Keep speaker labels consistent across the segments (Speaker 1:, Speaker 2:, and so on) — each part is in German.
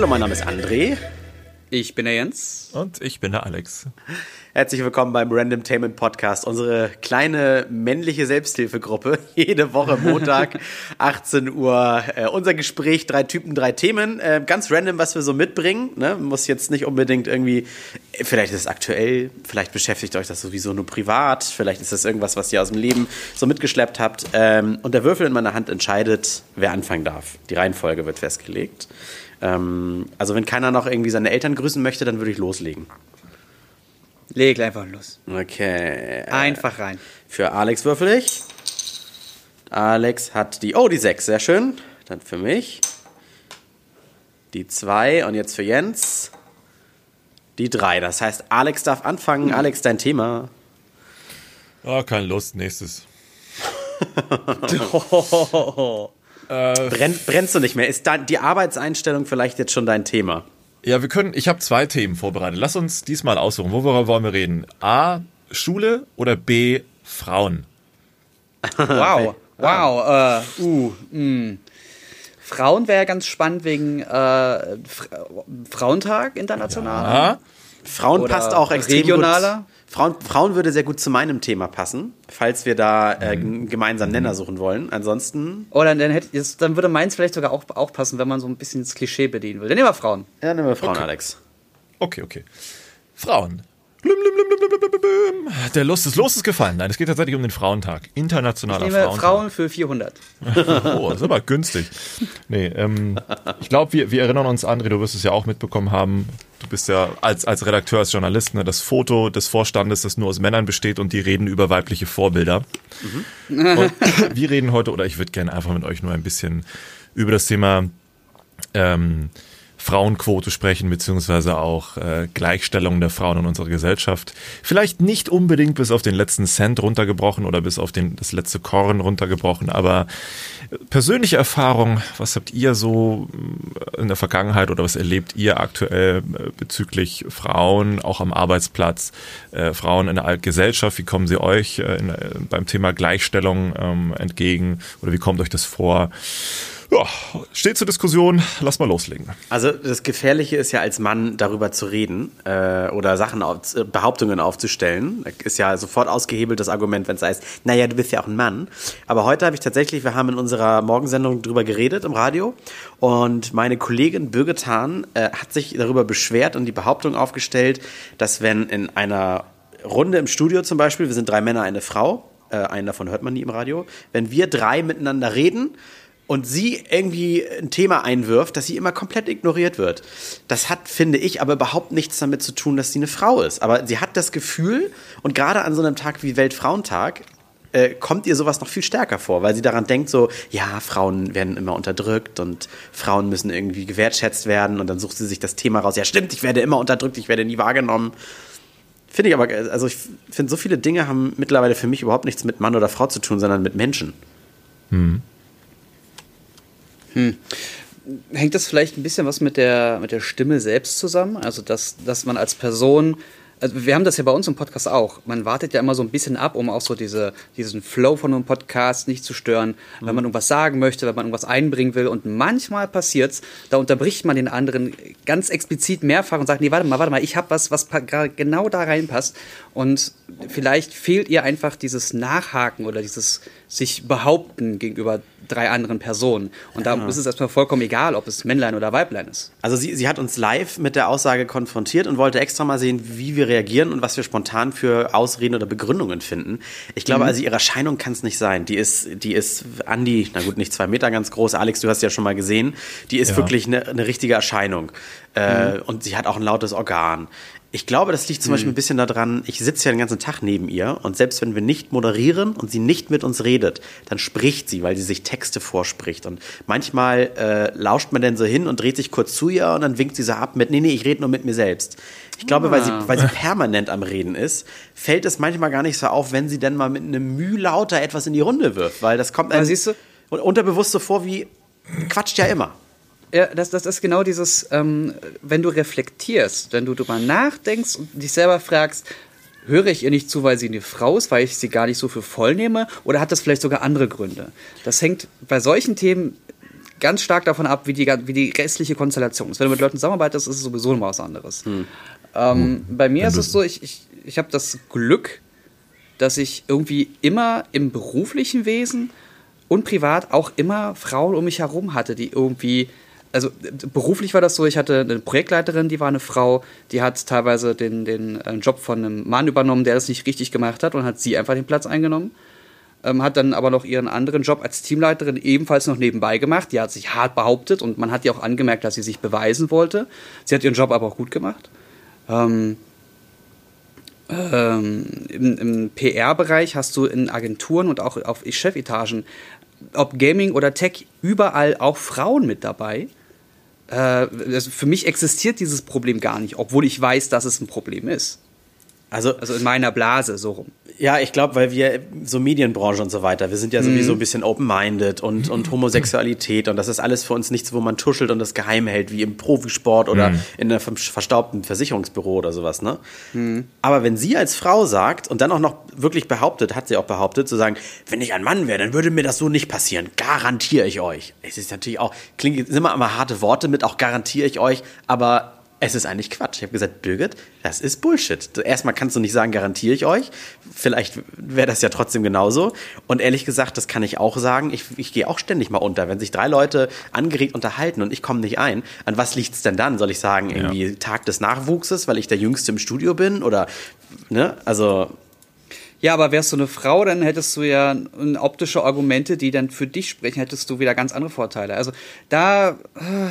Speaker 1: Hallo, mein Name ist André.
Speaker 2: Ich bin der Jens.
Speaker 3: Und ich bin der Alex.
Speaker 1: Herzlich willkommen beim Random Tainment Podcast, unsere kleine männliche Selbsthilfegruppe. Jede Woche Montag, 18 Uhr. Äh, unser Gespräch, drei Typen, drei Themen. Äh, ganz random, was wir so mitbringen. Ne? Muss jetzt nicht unbedingt irgendwie, vielleicht ist es aktuell, vielleicht beschäftigt euch das sowieso nur privat, vielleicht ist das irgendwas, was ihr aus dem Leben so mitgeschleppt habt. Ähm, und der Würfel in meiner Hand entscheidet, wer anfangen darf. Die Reihenfolge wird festgelegt. Ähm, also wenn keiner noch irgendwie seine Eltern grüßen möchte, dann würde ich loslegen.
Speaker 2: Leg einfach los.
Speaker 1: Okay.
Speaker 2: Einfach rein.
Speaker 1: Für Alex würfel ich. Alex hat die, oh, die 6, sehr schön. Dann für mich. Die 2 und jetzt für Jens. Die 3. Das heißt, Alex darf anfangen. Alex, dein Thema.
Speaker 3: Oh, keine Lust, nächstes.
Speaker 1: Brenn, brennst du nicht mehr? Ist da die Arbeitseinstellung vielleicht jetzt schon dein Thema?
Speaker 3: Ja, wir können, ich habe zwei Themen vorbereitet. Lass uns diesmal aussuchen. Worüber wollen wir reden? A, Schule oder B, Frauen?
Speaker 2: Wow, wow, äh, uh, mh. Frauen wäre ganz spannend wegen äh, Fra Frauentag international.
Speaker 3: Ja.
Speaker 1: Frauen
Speaker 2: Oder
Speaker 1: passt auch extrem
Speaker 2: regionaler?
Speaker 1: gut. Frauen, Frauen würde sehr gut zu meinem Thema passen, falls wir da äh, einen gemeinsamen Nenner suchen wollen. Ansonsten.
Speaker 2: Oder dann, hätte, jetzt- dann würde meins vielleicht sogar auch, auch passen, wenn man so ein bisschen das Klischee bedienen will. Dann nehmen wir Frauen.
Speaker 1: Ja, nehmen wir Frauen,
Speaker 3: Okay.
Speaker 1: Alex.
Speaker 3: Okay, okay. Frauen. Der Lust ist Los ist gefallen. Nein, es geht tatsächlich um den Frauentag. Internationaler
Speaker 2: Ich nehme
Speaker 3: Frauentag.
Speaker 2: Frauen für 400.
Speaker 3: Oh, das ist aber günstig. Nee, ähm, ich glaube, wir, wir erinnern uns, André, du wirst es ja auch mitbekommen haben. Du bist ja als, als Redakteur, als Journalist, ne, das Foto des Vorstandes, das nur aus Männern besteht und die reden über weibliche Vorbilder. Und wir reden heute, oder ich würde gerne einfach mit euch nur ein bisschen über das Thema ähm, Frauenquote sprechen, beziehungsweise auch äh, Gleichstellung der Frauen in unserer Gesellschaft. Vielleicht nicht unbedingt bis auf den letzten Cent runtergebrochen oder bis auf den, das letzte Korn runtergebrochen, aber persönliche Erfahrung, was habt ihr so äh, in der Vergangenheit oder was erlebt ihr aktuell äh, bezüglich Frauen, auch am Arbeitsplatz, äh, Frauen in der Gesellschaft, wie kommen sie euch äh, in, äh, beim Thema Gleichstellung ähm, entgegen oder wie kommt euch das vor? Ja, steht zur Diskussion, lass mal loslegen.
Speaker 1: Also das Gefährliche ist ja als Mann darüber zu reden äh, oder Sachen auf, äh, Behauptungen aufzustellen. Ist ja sofort ausgehebelt das Argument, wenn es heißt, naja, du bist ja auch ein Mann. Aber heute habe ich tatsächlich, wir haben in unserer Morgensendung drüber geredet im Radio und meine Kollegin Birgit äh, hat sich darüber beschwert und die Behauptung aufgestellt, dass wenn in einer Runde im Studio zum Beispiel, wir sind drei Männer, eine Frau, äh, einen davon hört man nie im Radio, wenn wir drei miteinander reden, und sie irgendwie ein Thema einwirft, dass sie immer komplett ignoriert wird. Das hat, finde ich, aber überhaupt nichts damit zu tun, dass sie eine Frau ist. Aber sie hat das Gefühl, und gerade an so einem Tag wie Weltfrauentag, äh, kommt ihr sowas noch viel stärker vor, weil sie daran denkt, so, ja, Frauen werden immer unterdrückt und Frauen müssen irgendwie gewertschätzt werden und dann sucht sie sich das Thema raus, ja stimmt, ich werde immer unterdrückt, ich werde nie wahrgenommen. Finde ich aber, also ich finde, so viele Dinge haben mittlerweile für mich überhaupt nichts mit Mann oder Frau zu tun, sondern mit Menschen.
Speaker 2: Hängt das vielleicht ein bisschen was mit der, mit der Stimme selbst zusammen? Also, dass, dass man als Person, also wir haben das ja bei uns im Podcast auch. Man wartet ja immer so ein bisschen ab, um auch so diese, diesen Flow von einem Podcast nicht zu stören, wenn man irgendwas sagen möchte, wenn man irgendwas einbringen will. Und manchmal passiert's, da unterbricht man den anderen ganz explizit mehrfach und sagt, nee, warte mal, warte mal, ich habe was, was genau da reinpasst. Und vielleicht fehlt ihr einfach dieses Nachhaken oder dieses sich behaupten gegenüber drei anderen Personen. Und da ist es erstmal vollkommen egal, ob es Männlein oder Weiblein ist.
Speaker 1: Also sie, sie hat uns live mit der Aussage konfrontiert und wollte extra mal sehen, wie wir reagieren und was wir spontan für Ausreden oder Begründungen finden. Ich glaube, also ihre Erscheinung kann es nicht sein. Die ist, die ist Andi, na gut, nicht zwei Meter ganz groß. Alex, du hast ja schon mal gesehen. Die ist
Speaker 3: Ja.
Speaker 1: wirklich eine, eine richtige Erscheinung. Äh, und sie hat auch ein lautes Organ. Ich glaube, das liegt zum Beispiel ein bisschen daran, ich sitze ja den ganzen Tag neben ihr und selbst wenn wir nicht moderieren und sie nicht mit uns redet, dann spricht sie, weil sie sich Texte vorspricht. Und manchmal äh, lauscht man dann so hin und dreht sich kurz zu ihr und dann winkt sie so ab mit, nee, nee, ich rede nur mit mir selbst. Ich glaube, weil, sie, weil sie permanent am Reden ist, fällt es manchmal gar nicht so auf, wenn sie dann mal mit einem Müh lauter etwas in die Runde wirft, weil das kommt einem
Speaker 2: siehst du?
Speaker 1: unterbewusst so vor wie, quatscht ja immer.
Speaker 2: Ja, das, das ist genau dieses, ähm, wenn du reflektierst, wenn du drüber nachdenkst und dich selber fragst, höre ich ihr nicht zu, weil sie eine Frau ist, weil ich sie gar nicht so für voll nehme, oder hat das vielleicht sogar andere Gründe? Das hängt bei solchen Themen ganz stark davon ab, wie die, wie die restliche Konstellation ist. Wenn du mit Leuten zusammenarbeitest, ist es sowieso noch was anderes. Hm. Ähm, bei mir ist es so, ich, ich, ich habe das Glück, dass ich irgendwie immer im beruflichen Wesen und privat auch immer Frauen um mich herum hatte, die irgendwie also beruflich war das so, ich hatte eine Projektleiterin, die war eine Frau, die hat teilweise den, den äh, Job von einem Mann übernommen, der das nicht richtig gemacht hat und hat sie einfach den Platz eingenommen. Ähm, hat dann aber noch ihren anderen Job als Teamleiterin ebenfalls noch nebenbei gemacht. Die hat sich hart behauptet und man hat ihr auch angemerkt, dass sie sich beweisen wollte. Sie hat ihren Job aber auch gut gemacht. Ähm, ähm, Im, im PR-Bereich hast du in Agenturen und auch auf Chefetagen, ob Gaming oder Tech, überall auch Frauen mit dabei äh, also für mich existiert dieses Problem gar nicht, obwohl ich weiß, dass es ein Problem ist. Also, also in meiner Blase so rum.
Speaker 1: Ja, ich glaube, weil wir so Medienbranche und so weiter, wir sind ja sowieso mhm. ein bisschen open-minded und, und Homosexualität und das ist alles für uns nichts, wo man tuschelt und das geheim hält, wie im Profisport oder mhm. in einem verstaubten Versicherungsbüro oder sowas, ne? Mhm. Aber wenn sie als Frau sagt und dann auch noch wirklich behauptet, hat sie auch behauptet, zu sagen, wenn ich ein Mann wäre, dann würde mir das so nicht passieren. Garantiere ich euch. Es ist natürlich auch, klingt immer immer harte Worte mit, auch garantiere ich euch, aber es ist eigentlich Quatsch. Ich habe gesagt, Birgit, das ist Bullshit. Erstmal kannst du nicht sagen, garantiere ich euch. Vielleicht wäre das ja trotzdem genauso. Und ehrlich gesagt, das kann ich auch sagen. Ich, ich gehe auch ständig mal unter. Wenn sich drei Leute angeregt unterhalten und ich komme nicht ein, an was liegt es denn dann? Soll ich sagen, irgendwie ja. Tag des Nachwuchses, weil ich der Jüngste im Studio bin? Oder, ne? Also.
Speaker 2: Ja, aber wärst du eine Frau, dann hättest du ja optische Argumente, die dann für dich sprechen, hättest du wieder ganz andere Vorteile. Also da. Äh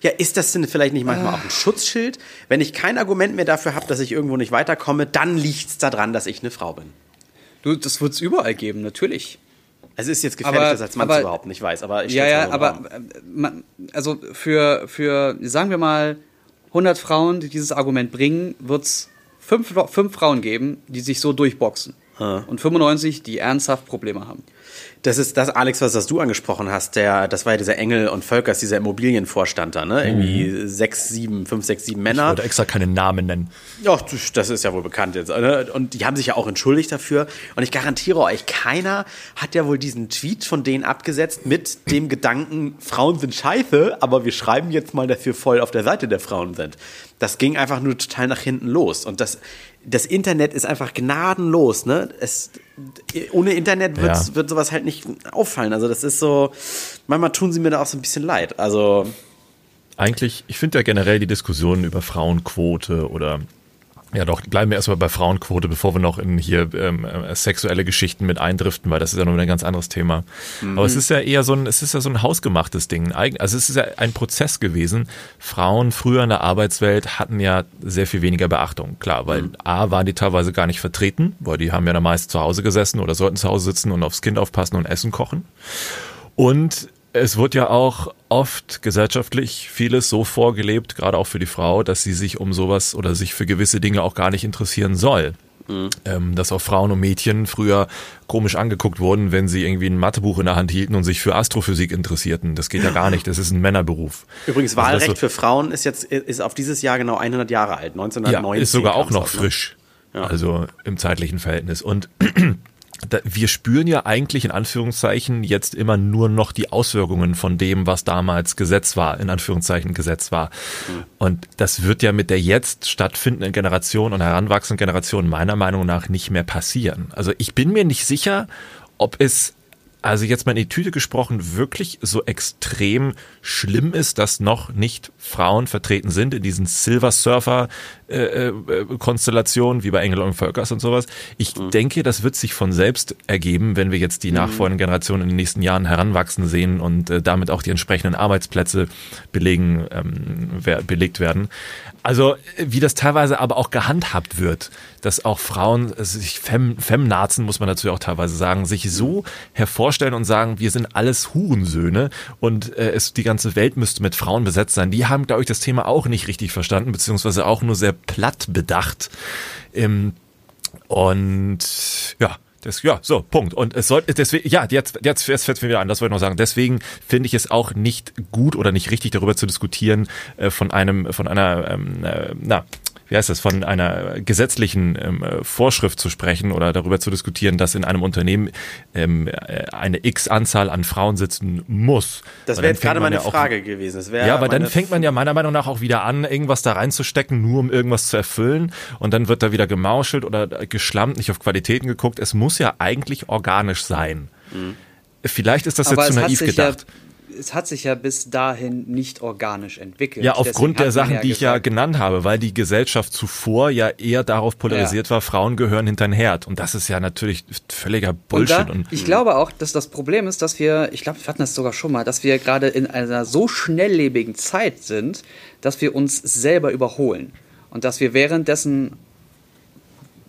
Speaker 1: ja, ist das denn vielleicht nicht manchmal auch ein Schutzschild? Wenn ich kein Argument mehr dafür habe, dass ich irgendwo nicht weiterkomme, dann liegt es daran, dass ich eine Frau bin.
Speaker 2: Du, das wird es überall geben, natürlich.
Speaker 1: Es ist jetzt gefährlich, aber, das als Mann aber, überhaupt nicht weiß, aber
Speaker 2: ich Ja, ja, aber äh, also für, für, sagen wir mal, 100 Frauen, die dieses Argument bringen, wird es fünf, fünf Frauen geben, die sich so durchboxen. Hm. Und 95, die ernsthaft Probleme haben.
Speaker 1: Das ist das, Alex, was das du angesprochen hast. Der, das war ja dieser Engel und Völkers, dieser Immobilienvorstand da, ne? Irgendwie mhm. sechs, sieben, fünf, sechs, sieben Männer. Ich
Speaker 3: wollte extra keinen Namen nennen.
Speaker 1: Ja, das ist ja wohl bekannt jetzt. Ne? Und die haben sich ja auch entschuldigt dafür. Und ich garantiere euch, keiner hat ja wohl diesen Tweet von denen abgesetzt mit dem Gedanken, Frauen sind scheiße, aber wir schreiben jetzt mal, dass wir voll auf der Seite der Frauen sind. Das ging einfach nur total nach hinten los. Und das, das Internet ist einfach gnadenlos, ne? Es, ohne Internet wird, ja. wird sowas halt nicht auffallen. Also das ist so, manchmal tun sie mir da auch so ein bisschen leid. Also
Speaker 3: eigentlich, ich finde ja generell die Diskussion über Frauenquote oder ja, doch, bleiben wir erstmal bei Frauenquote, bevor wir noch in hier ähm, äh, sexuelle Geschichten mit eindriften, weil das ist ja noch ein ganz anderes Thema. Mhm. Aber es ist ja eher so ein, es ist ja so ein hausgemachtes Ding. Also es ist ja ein Prozess gewesen. Frauen früher in der Arbeitswelt hatten ja sehr viel weniger Beachtung. Klar, weil mhm. A waren die teilweise gar nicht vertreten, weil die haben ja dann meist zu Hause gesessen oder sollten zu Hause sitzen und aufs Kind aufpassen und Essen kochen. Und es wird ja auch oft gesellschaftlich vieles so vorgelebt, gerade auch für die Frau, dass sie sich um sowas oder sich für gewisse Dinge auch gar nicht interessieren soll. Mhm. Ähm, dass auch Frauen und Mädchen früher komisch angeguckt wurden, wenn sie irgendwie ein Mathebuch in der Hand hielten und sich für Astrophysik interessierten. Das geht ja gar nicht. Das ist ein Männerberuf.
Speaker 1: Übrigens, also Wahlrecht so, für Frauen ist jetzt ist auf dieses Jahr genau 100 Jahre alt. 1990
Speaker 3: ja, ist sogar auch noch frisch. Ja. Also im zeitlichen Verhältnis. Und wir spüren ja eigentlich in Anführungszeichen jetzt immer nur noch die Auswirkungen von dem, was damals Gesetz war, in Anführungszeichen Gesetz war. Mhm. Und das wird ja mit der jetzt stattfindenden Generation und heranwachsenden Generation meiner Meinung nach nicht mehr passieren. Also ich bin mir nicht sicher, ob es also jetzt mal in die Tüte gesprochen, wirklich so extrem schlimm ist, dass noch nicht Frauen vertreten sind in diesen Silver Surfer äh, äh, Konstellationen wie bei Engel und Völkers und sowas. Ich mhm. denke, das wird sich von selbst ergeben, wenn wir jetzt die mhm. nachfolgenden Generationen in den nächsten Jahren heranwachsen sehen und äh, damit auch die entsprechenden Arbeitsplätze belegen, ähm, belegt werden. Also wie das teilweise aber auch gehandhabt wird, dass auch Frauen, sich Fem, Femnazen, muss man dazu auch teilweise sagen, sich so hervorstellen und sagen, wir sind alles Hurensöhne und äh, es, die ganze Welt müsste mit Frauen besetzt sein. Die haben, glaube ich, das Thema auch nicht richtig verstanden, beziehungsweise auch nur sehr platt bedacht. Ähm, und ja, das, ja, so, Punkt. Und es sollte, deswegen, ja, jetzt, jetzt, jetzt fällt mir wieder an, das wollte ich noch sagen. Deswegen finde ich es auch nicht gut oder nicht richtig, darüber zu diskutieren, äh, von einem, von einer, ähm, äh, na, wie heißt das, von einer gesetzlichen ähm, Vorschrift zu sprechen oder darüber zu diskutieren, dass in einem Unternehmen ähm, äh, eine X-Anzahl an Frauen sitzen muss.
Speaker 1: Das wäre jetzt gerade meine ja Frage gewesen.
Speaker 3: Ja, aber dann fängt man ja meiner Meinung nach auch wieder an, irgendwas da reinzustecken, nur um irgendwas zu erfüllen. Und dann wird da wieder gemauschelt oder geschlammt, nicht auf Qualitäten geguckt. Es muss ja eigentlich organisch sein. Mhm. Vielleicht ist das aber jetzt zu naiv gedacht.
Speaker 2: Ja es hat sich ja bis dahin nicht organisch entwickelt.
Speaker 3: Ja, aufgrund der Sachen, ja die ich ja genannt habe, weil die Gesellschaft zuvor ja eher darauf polarisiert ja. war, Frauen gehören hinter den Herd. Und das ist ja natürlich völliger Bullshit. Und,
Speaker 2: da, und ich glaube auch, dass das Problem ist, dass wir, ich glaube, wir hatten das sogar schon mal, dass wir gerade in einer so schnelllebigen Zeit sind, dass wir uns selber überholen. Und dass wir währenddessen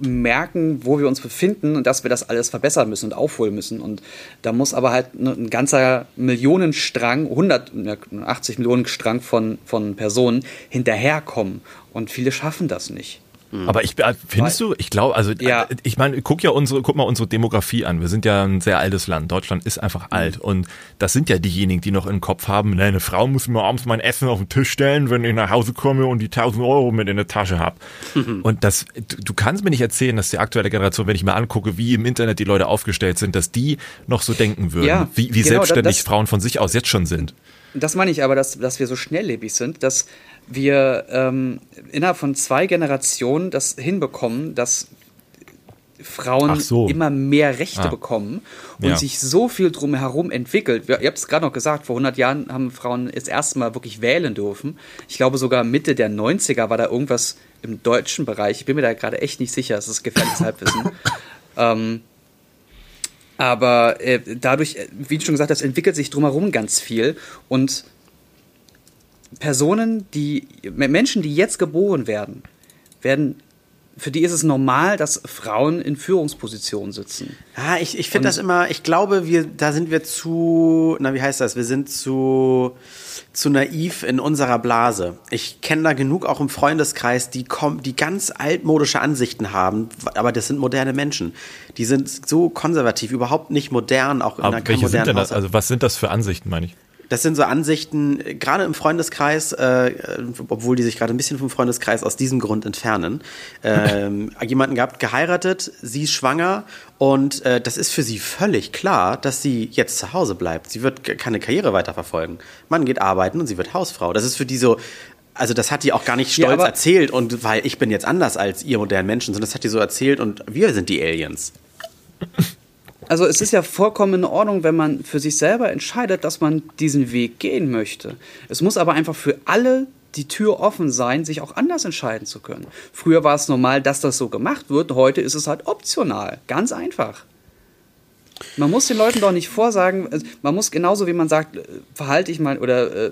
Speaker 2: merken, wo wir uns befinden und dass wir das alles verbessern müssen und aufholen müssen. Und da muss aber halt ein ganzer Millionenstrang, 180 Millionen Strang von, von Personen hinterherkommen. Und viele schaffen das nicht.
Speaker 3: Mhm. Aber ich äh, findest du, ich glaube, also ja. Äh, ich meine, guck ja unsere, guck mal unsere Demografie an. Wir sind ja ein sehr altes Land. Deutschland ist einfach mhm. alt und das sind ja diejenigen, die noch im Kopf haben, ne, eine Frau muss mir abends mein Essen auf den Tisch stellen, wenn ich nach Hause komme und die 1000 Euro mit in der Tasche habe. Mhm. Und das, du, du, kannst mir nicht erzählen, dass die aktuelle Generation, wenn ich mir angucke, wie im Internet die Leute aufgestellt sind, dass die noch so denken würden, ja, wie, wie genau, selbstständig das, Frauen von sich aus jetzt schon sind.
Speaker 2: Das meine ich aber, dass, dass wir so schnelllebig sind, dass wir ähm, innerhalb von zwei Generationen das hinbekommen, dass Frauen so. immer mehr Rechte ah. bekommen und ja. sich so viel drumherum entwickelt. Ihr habt es gerade noch gesagt, vor 100 Jahren haben Frauen das erste Mal wirklich wählen dürfen. Ich glaube sogar Mitte der 90er war da irgendwas im deutschen Bereich. Ich bin mir da gerade echt nicht sicher, es ist gefährliches Halbwissen. ähm, aber äh, dadurch, äh, wie du schon gesagt hast, entwickelt sich drumherum ganz viel und Personen, die Menschen, die jetzt geboren werden, werden für die ist es normal, dass Frauen in Führungspositionen sitzen.
Speaker 1: Ja, ich, ich finde das immer, ich glaube, wir, da sind wir zu, na, wie heißt das? Wir sind zu, zu naiv in unserer Blase. Ich kenne da genug auch im Freundeskreis, die kommen, die ganz altmodische Ansichten haben, aber das sind moderne Menschen. Die sind so konservativ, überhaupt nicht modern, auch
Speaker 3: in aber einer welche sind denn das? Also was sind das für Ansichten, meine ich?
Speaker 1: Das sind so Ansichten, gerade im Freundeskreis, äh, obwohl die sich gerade ein bisschen vom Freundeskreis aus diesem Grund entfernen. Ähm, jemanden gehabt, geheiratet, sie ist schwanger und äh, das ist für sie völlig klar, dass sie jetzt zu Hause bleibt. Sie wird keine Karriere weiterverfolgen. Man geht arbeiten und sie wird Hausfrau. Das ist für die so, also das hat die auch gar nicht stolz ja, erzählt und weil ich bin jetzt anders als ihr modernen Menschen, sondern das hat die so erzählt und wir sind die Aliens.
Speaker 2: Also es ist ja vollkommen in Ordnung, wenn man für sich selber entscheidet, dass man diesen Weg gehen möchte. Es muss aber einfach für alle die Tür offen sein, sich auch anders entscheiden zu können. Früher war es normal, dass das so gemacht wird, heute ist es halt optional. Ganz einfach. Man muss den Leuten doch nicht vorsagen, also man muss genauso wie man sagt, äh, verhalte ich mal oder äh,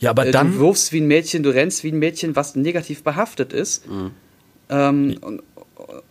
Speaker 3: ja, aber äh, dann,
Speaker 2: du wirfst wie ein Mädchen, du rennst wie ein Mädchen, was negativ behaftet ist. Mhm. Ähm, und,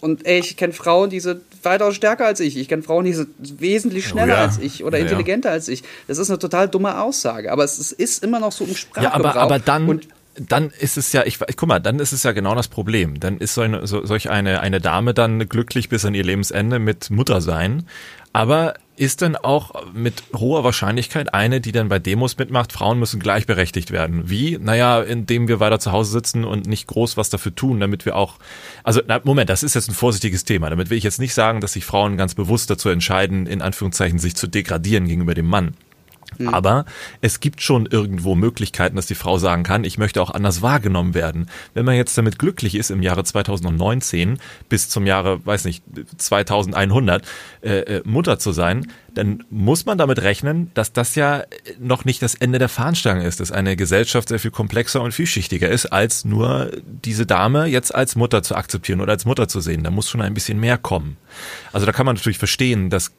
Speaker 2: und ey, ich kenne Frauen, die sind weitaus stärker als ich. Ich kenne Frauen, die sind wesentlich schneller oh ja. als ich oder intelligenter ja. als ich. Das ist eine total dumme Aussage, aber es ist immer noch so im Sprachgebrauch.
Speaker 3: Ja, aber, aber dann... Und dann ist es ja, ich, guck mal, dann ist es ja genau das Problem. Dann ist so eine, so, solch eine, eine Dame dann glücklich bis an ihr Lebensende mit Mutter sein. Aber ist dann auch mit hoher Wahrscheinlichkeit eine, die dann bei Demos mitmacht, Frauen müssen gleichberechtigt werden. Wie? Naja, indem wir weiter zu Hause sitzen und nicht groß was dafür tun, damit wir auch, also na, Moment, das ist jetzt ein vorsichtiges Thema. Damit will ich jetzt nicht sagen, dass sich Frauen ganz bewusst dazu entscheiden, in Anführungszeichen sich zu degradieren gegenüber dem Mann. Mhm. Aber es gibt schon irgendwo Möglichkeiten, dass die Frau sagen kann, ich möchte auch anders wahrgenommen werden. Wenn man jetzt damit glücklich ist, im Jahre 2019 bis zum Jahre, weiß nicht, 2100 äh, äh, Mutter zu sein, dann muss man damit rechnen, dass das ja noch nicht das Ende der Fahnenstange ist, dass eine Gesellschaft sehr viel komplexer und vielschichtiger ist, als nur diese Dame jetzt als Mutter zu akzeptieren oder als Mutter zu sehen. Da muss schon ein bisschen mehr kommen. Also da kann man natürlich verstehen, dass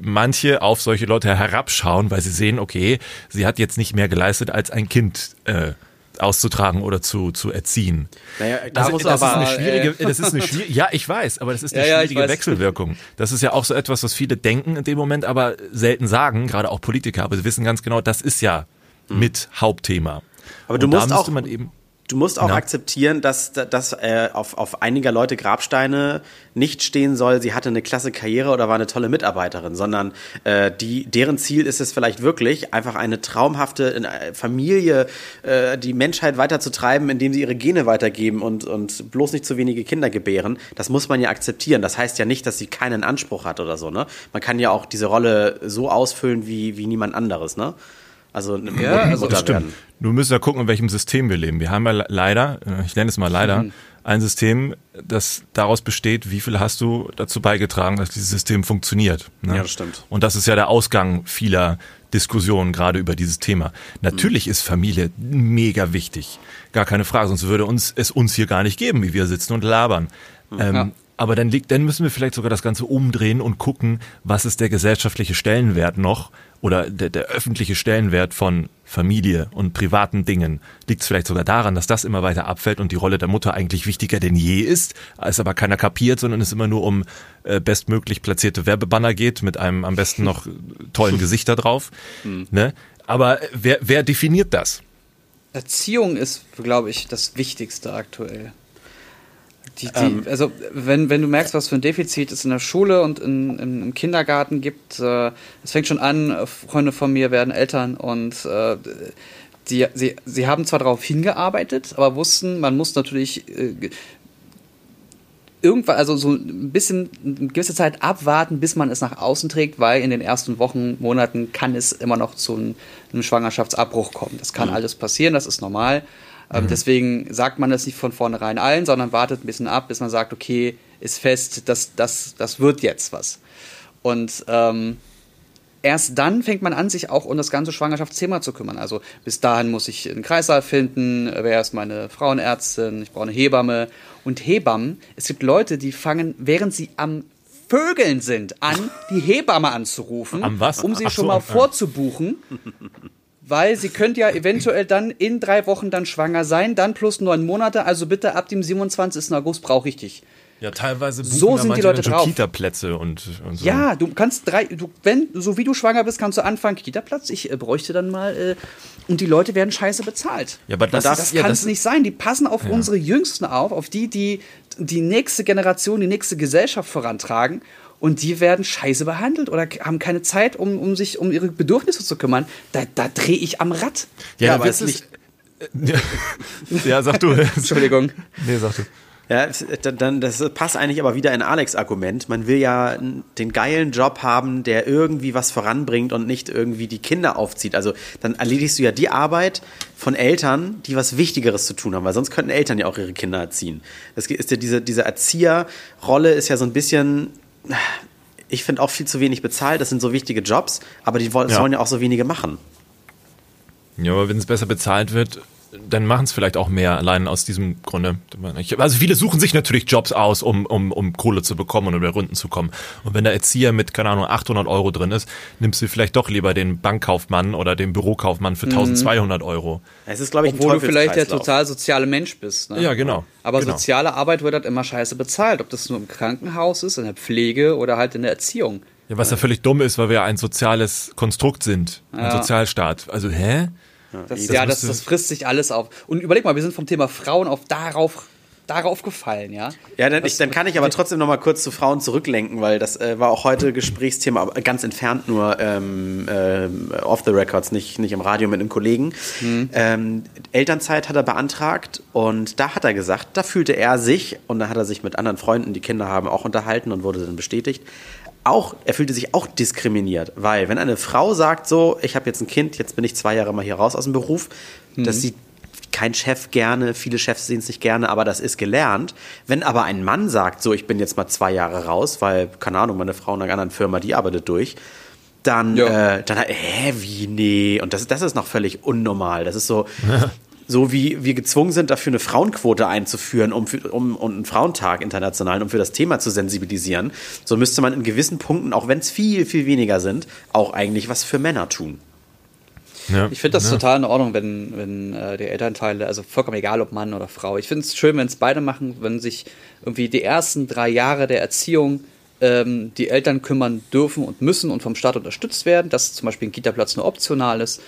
Speaker 3: manche auf solche Leute herabschauen, weil sie sehen, okay, sie hat jetzt nicht mehr geleistet, als ein Kind äh, auszutragen oder zu, zu erziehen.
Speaker 1: Naja, da also, das, aber,
Speaker 3: ist eine schwierige, äh, das ist eine schwierige, ja, ich weiß, aber das ist eine ja, schwierige ja, Wechselwirkung. Das ist ja auch so etwas, was viele denken in dem Moment, aber selten sagen, gerade auch Politiker, aber sie wissen ganz genau, das ist ja mhm. mit Hauptthema.
Speaker 1: Aber du Und musst auch, man eben Du musst auch
Speaker 3: Ja.
Speaker 1: akzeptieren, dass, dass äh, auf, auf einiger Leute Grabsteine nicht stehen soll, sie hatte eine klasse Karriere oder war eine tolle Mitarbeiterin, sondern äh, die, deren Ziel ist es vielleicht wirklich, einfach eine traumhafte äh, Familie, äh, die Menschheit weiterzutreiben, indem sie ihre Gene weitergeben und, und bloß nicht zu wenige Kinder gebären. Das muss man ja akzeptieren. Das heißt ja nicht, dass sie keinen Anspruch hat oder so. Ne? Man kann ja auch diese Rolle so ausfüllen wie, wie niemand anderes. Ne? Also eine
Speaker 2: Ja, also
Speaker 1: Mutter
Speaker 3: Das stimmt.
Speaker 1: werden.
Speaker 3: Nur müssen wir gucken, in welchem System wir leben. Wir haben ja le- leider, äh, ich nenne es mal leider, ein System, das daraus besteht, wie viel hast du dazu beigetragen, dass dieses System funktioniert. Ne?
Speaker 1: Ja, das stimmt.
Speaker 3: Und das ist ja der Ausgang vieler Diskussionen gerade über dieses Thema. Natürlich ist Familie mega wichtig. Gar keine Frage, sonst würde uns, es uns hier gar nicht geben, wie wir sitzen und labern. Ähm,
Speaker 2: Ja.
Speaker 3: Aber dann liegt, dann müssen wir vielleicht sogar das Ganze umdrehen und gucken, was ist der gesellschaftliche Stellenwert noch oder der, der öffentliche Stellenwert von Familie und privaten Dingen. Liegt es vielleicht sogar daran, dass das immer weiter abfällt und die Rolle der Mutter eigentlich wichtiger denn je ist, es aber keiner kapiert, sondern es immer nur um äh, bestmöglich platzierte Werbebanner geht mit einem am besten noch tollen Gesicht da drauf. Ne? Aber wer, wer definiert das?
Speaker 2: Erziehung ist, glaube ich, das Wichtigste aktuell. Die, die, also wenn, wenn du merkst, was für ein Defizit es in der Schule und in, in, im Kindergarten gibt, äh, es fängt schon an, äh, Freunde von mir werden Eltern und äh, die, sie, sie haben zwar darauf hingearbeitet, aber wussten, man muss natürlich äh, irgendwann, also so ein bisschen, eine gewisse Zeit abwarten, bis man es nach außen trägt, weil in den ersten Wochen, Monaten kann es immer noch zu einem, einem Schwangerschaftsabbruch kommen. Das kann alles passieren, das ist normal. Ähm, Deswegen sagt man das nicht von vornherein allen, sondern wartet ein bisschen ab, bis man sagt, okay, ist fest, das, das, das wird jetzt was. Und ähm, erst dann fängt man an, sich auch um das ganze Schwangerschaftsthema zu kümmern. Also bis dahin muss ich einen Kreissaal finden, wer ist meine Frauenärztin, ich brauche eine Hebamme. Und Hebammen, es gibt Leute, die fangen, während sie am Vögeln sind, an, die Hebamme anzurufen,
Speaker 3: Am was?
Speaker 2: um sie
Speaker 3: Ach
Speaker 2: schon
Speaker 3: so,
Speaker 2: mal
Speaker 3: ja.
Speaker 2: vorzubuchen. Weil sie könnte ja eventuell dann in drei Wochen dann schwanger sein, dann plus neun Monate, also bitte ab dem 27. August brauche ich dich.
Speaker 3: Ja, teilweise
Speaker 2: buchen So sind die Leute drauf.
Speaker 3: Kita-Plätze und, und so.
Speaker 2: Ja, du kannst drei, du, wenn, so wie du schwanger bist, kannst du anfangen, Kita-Platz, ich äh, bräuchte dann mal, äh, und die Leute werden scheiße bezahlt.
Speaker 3: Ja, aber das,
Speaker 2: Das, kann
Speaker 3: ja,
Speaker 2: es
Speaker 3: das,
Speaker 2: nicht sein. Die passen auf unsere Jüngsten auf, auf die, die die nächste Generation, die nächste Gesellschaft vorantragen. Und die werden scheiße behandelt oder haben keine Zeit, um, um sich um ihre Bedürfnisse zu kümmern. Da, da drehe ich am Rad.
Speaker 3: Ja,
Speaker 1: Ja,
Speaker 3: aber es ist. Ja, ja, sag du.
Speaker 2: Entschuldigung.
Speaker 3: Nee, sag du.
Speaker 1: Ja, dann- dann, das passt eigentlich aber wieder in Alex Argument. Man will ja den geilen Job haben, der irgendwie was voranbringt und nicht irgendwie die Kinder aufzieht. Also dann erledigst du ja die Arbeit von Eltern, die was Wichtigeres zu tun haben, weil sonst könnten Eltern ja auch ihre Kinder erziehen. Das ist ja diese, diese Erzieherrolle ist ja so ein bisschen, ich finde auch viel zu wenig bezahlt. Das sind so wichtige Jobs, aber die wollen,
Speaker 3: Ja.
Speaker 1: sollen ja auch so wenige machen.
Speaker 3: Ja, aber wenn es besser bezahlt wird, dann machen es vielleicht auch mehr, allein aus diesem Grunde. Also viele suchen sich natürlich Jobs aus, um, um, um Kohle zu bekommen und über Runden zu kommen. Und wenn der Erzieher mit, keine Ahnung, 800 Euro drin ist, nimmst du vielleicht doch lieber den Bankkaufmann oder den Bürokaufmann für 1200 Euro.
Speaker 1: Es ist, glaube ich, ein
Speaker 2: Obwohl du vielleicht der total soziale Mensch bist. Ne?
Speaker 3: Ja, genau.
Speaker 2: Aber
Speaker 3: Genau.
Speaker 2: soziale Arbeit wird halt immer scheiße bezahlt. Ob das nur im Krankenhaus ist, in der Pflege oder halt in der Erziehung.
Speaker 3: Ja, was ja völlig dumm ist, weil wir ein soziales Konstrukt sind. Ein
Speaker 2: Ja.
Speaker 3: Sozialstaat. Also, hä?
Speaker 2: Das,
Speaker 3: das
Speaker 2: ja, das, das frisst sich alles auf. Und überleg mal, wir sind vom Thema Frauen auf darauf, darauf gefallen, ja?
Speaker 1: Ja, dann, ich, dann kann ich aber trotzdem noch mal kurz zu Frauen zurücklenken, weil das äh, war auch heute Gesprächsthema, aber ganz entfernt nur ähm, ähm, off the records, nicht, nicht im Radio mit einem Kollegen. Ähm, Elternzeit hat er beantragt und da hat er gesagt, da fühlte er sich, und da hat er sich mit anderen Freunden, die Kinder haben, auch unterhalten und wurde dann bestätigt, auch, er fühlte sich auch diskriminiert, weil wenn eine Frau sagt so, ich habe jetzt ein Kind, jetzt bin ich zwei Jahre mal hier raus aus dem Beruf, das sieht kein Chef gerne, viele Chefs sehen es nicht gerne, aber das ist gelernt. Wenn aber ein Mann sagt, so, ich bin jetzt mal zwei Jahre raus, weil, keine Ahnung, meine Frau in einer anderen Firma, die arbeitet durch, dann,
Speaker 2: Ja.
Speaker 1: äh, dann, hä, wie, nee, und das, das ist noch völlig unnormal. Das ist so, so wie wir gezwungen sind, dafür eine Frauenquote einzuführen, um, für, um, um einen Frauentag international, um für das Thema zu sensibilisieren. So müsste man in gewissen Punkten, auch wenn es viel, viel weniger sind, auch eigentlich was für Männer tun.
Speaker 3: Ja.
Speaker 2: Ich finde das
Speaker 3: ja.
Speaker 2: total in Ordnung, wenn, wenn äh, die Elternteile, also vollkommen egal, ob Mann oder Frau. Ich finde es schön, wenn es beide machen, wenn sich irgendwie die ersten drei Jahre der Erziehung ähm, die Eltern kümmern dürfen und müssen und vom Staat unterstützt werden, dass zum Beispiel ein Kita-Platz nur optional ist.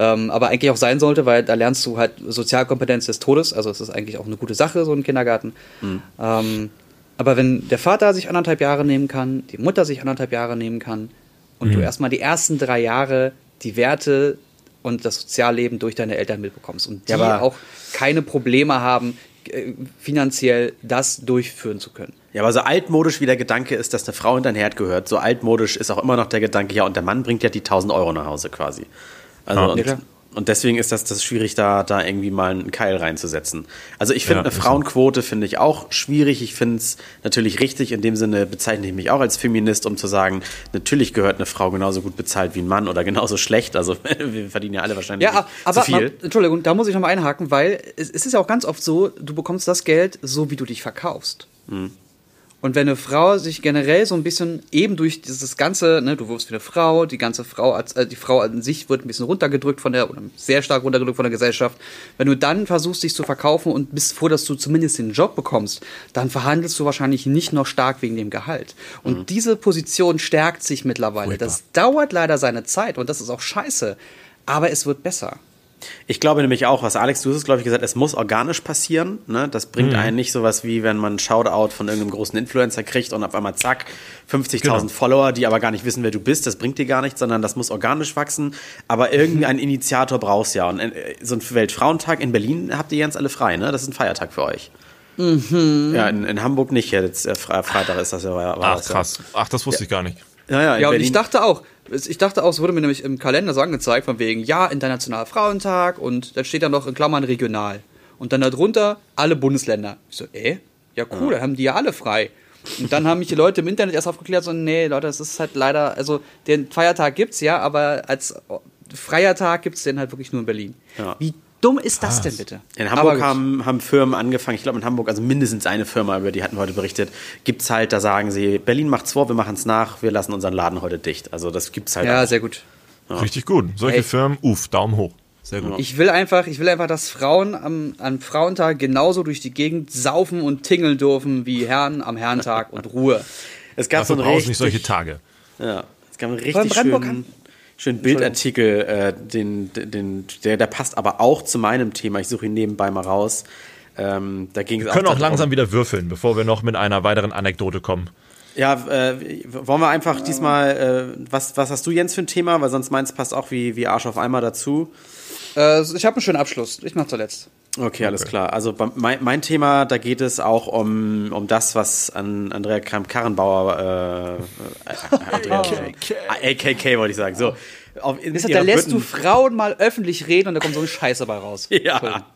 Speaker 2: Ähm, aber eigentlich auch sein sollte, weil da lernst du halt Sozialkompetenz des Todes. Also es ist eigentlich auch eine gute Sache, so ein Kindergarten. Mhm. Ähm, aber wenn der Vater sich anderthalb Jahre nehmen kann, die Mutter sich anderthalb Jahre nehmen kann und mhm. du erstmal die ersten drei Jahre die Werte und das Sozialleben durch deine Eltern mitbekommst und die ja, auch keine Probleme haben, äh, finanziell das durchführen zu können.
Speaker 1: Ja, aber so altmodisch wie der Gedanke ist, dass eine Frau in dein Herd gehört, so altmodisch ist auch immer noch der Gedanke, ja, und der Mann bringt ja die 1000 Euro nach Hause quasi. Also, ja, und, und deswegen ist das, das schwierig, da, da irgendwie mal einen Keil reinzusetzen. Also ich finde ja, eine Frauenquote finde ich auch schwierig. Ich finde es natürlich richtig. In dem Sinne bezeichne ich mich auch als Feminist, um zu sagen, natürlich gehört eine Frau genauso gut bezahlt wie ein Mann oder genauso schlecht. Also wir verdienen ja alle wahrscheinlich ja, aber, zu viel.
Speaker 2: Aber, Entschuldigung, da muss ich nochmal einhaken, weil es, es, ist ja auch ganz oft so, du bekommst das Geld so, wie du dich verkaufst. Mhm. Und wenn eine Frau sich generell so ein bisschen eben durch dieses ganze, ne, du wirst wie eine Frau, die ganze Frau, als, äh, die Frau an sich wird ein bisschen runtergedrückt von der, oder sehr stark runtergedrückt von der Gesellschaft. Wenn du dann versuchst, dich zu verkaufen und bist froh, dass du zumindest den Job bekommst, dann verhandelst du wahrscheinlich nicht noch stark wegen dem Gehalt. Und mhm. diese Position stärkt sich mittlerweile. Furchtbar. Das dauert leider seine Zeit und das ist auch scheiße. Aber es wird besser.
Speaker 1: Ich glaube nämlich auch, was Alex, du hast glaube ich gesagt, es muss organisch passieren. Ne? Das bringt mhm. einen nicht sowas wie, wenn man einen Shoutout von irgendeinem großen Influencer kriegt und auf einmal zack, 50.000 genau. Follower, die aber gar nicht wissen, wer du bist. Das bringt dir gar nichts, sondern das muss organisch wachsen. Aber irgendein mhm. Initiator brauchst ja. Und äh, so ein Weltfrauentag in Berlin habt ihr jetzt alle frei, ne? Das ist ein Feiertag für euch. Mhm. Ja, in, in, Hamburg nicht. Jetzt äh, Freitag ist das ja. War
Speaker 3: Ach, krass. Ach, das wusste ja. ich gar nicht.
Speaker 2: Ja, ja, ja und ich dachte auch, ich dachte auch, es wurde mir nämlich im Kalender so angezeigt, von wegen, ja, Internationaler Frauentag und dann steht da noch in Klammern regional. Und dann darunter alle Bundesländer. Ich so, äh? Ja, cool, dann haben die ja alle frei. Und dann haben mich die Leute im Internet erst aufgeklärt, so, nee, Leute, das ist halt leider, also den Feiertag gibt's ja, aber als freier Tag gibt's den halt wirklich nur in Berlin. Ja. Wie dumm ist das denn bitte?
Speaker 1: In Hamburg haben, haben Firmen angefangen, ich glaube in Hamburg, also mindestens eine Firma, über die hatten wir heute berichtet, gibt es halt, da sagen sie, Berlin macht's vor, wir machen es nach, wir lassen unseren Laden heute dicht. Also das gibt's halt.
Speaker 2: Ja, auch. sehr gut.
Speaker 3: Ja. Richtig gut. Solche Ey. Firmen, uff, Daumen hoch. Sehr gut.
Speaker 2: Ich will einfach, ich will einfach, dass Frauen am, am Frauentag genauso durch die Gegend saufen und tingeln dürfen wie Herren am Herrentag und Ruhe.
Speaker 3: Es gab Dafür so ein richtig, nicht solche Tage.
Speaker 1: Ja, es gab einen richtig schönen, schönen Bildartikel, äh, den, den, der, der passt aber auch zu meinem Thema. Ich suche ihn nebenbei mal raus. Ähm, da ging
Speaker 3: wir können auch, auch langsam wieder würfeln, bevor wir noch mit einer weiteren Anekdote kommen.
Speaker 1: Ja, äh, wollen wir einfach diesmal, äh, was, was hast du Jens für ein Thema? Weil sonst meins passt auch wie, wie Arsch auf Eimer dazu.
Speaker 2: Äh, ich habe einen schönen Abschluss. Ich mache zuletzt.
Speaker 1: Okay, alles okay. klar. Also mein, mein, Thema, da geht es auch um, um das, was an Andrea Kramp-Karrenbauer, äh, äh Andrea, AKK. AKK wollte ich sagen. So,
Speaker 2: auf, Deshalb, da lässt Bünden. du Frauen mal öffentlich reden und da kommt so eine Scheiße dabei raus.
Speaker 1: Ja.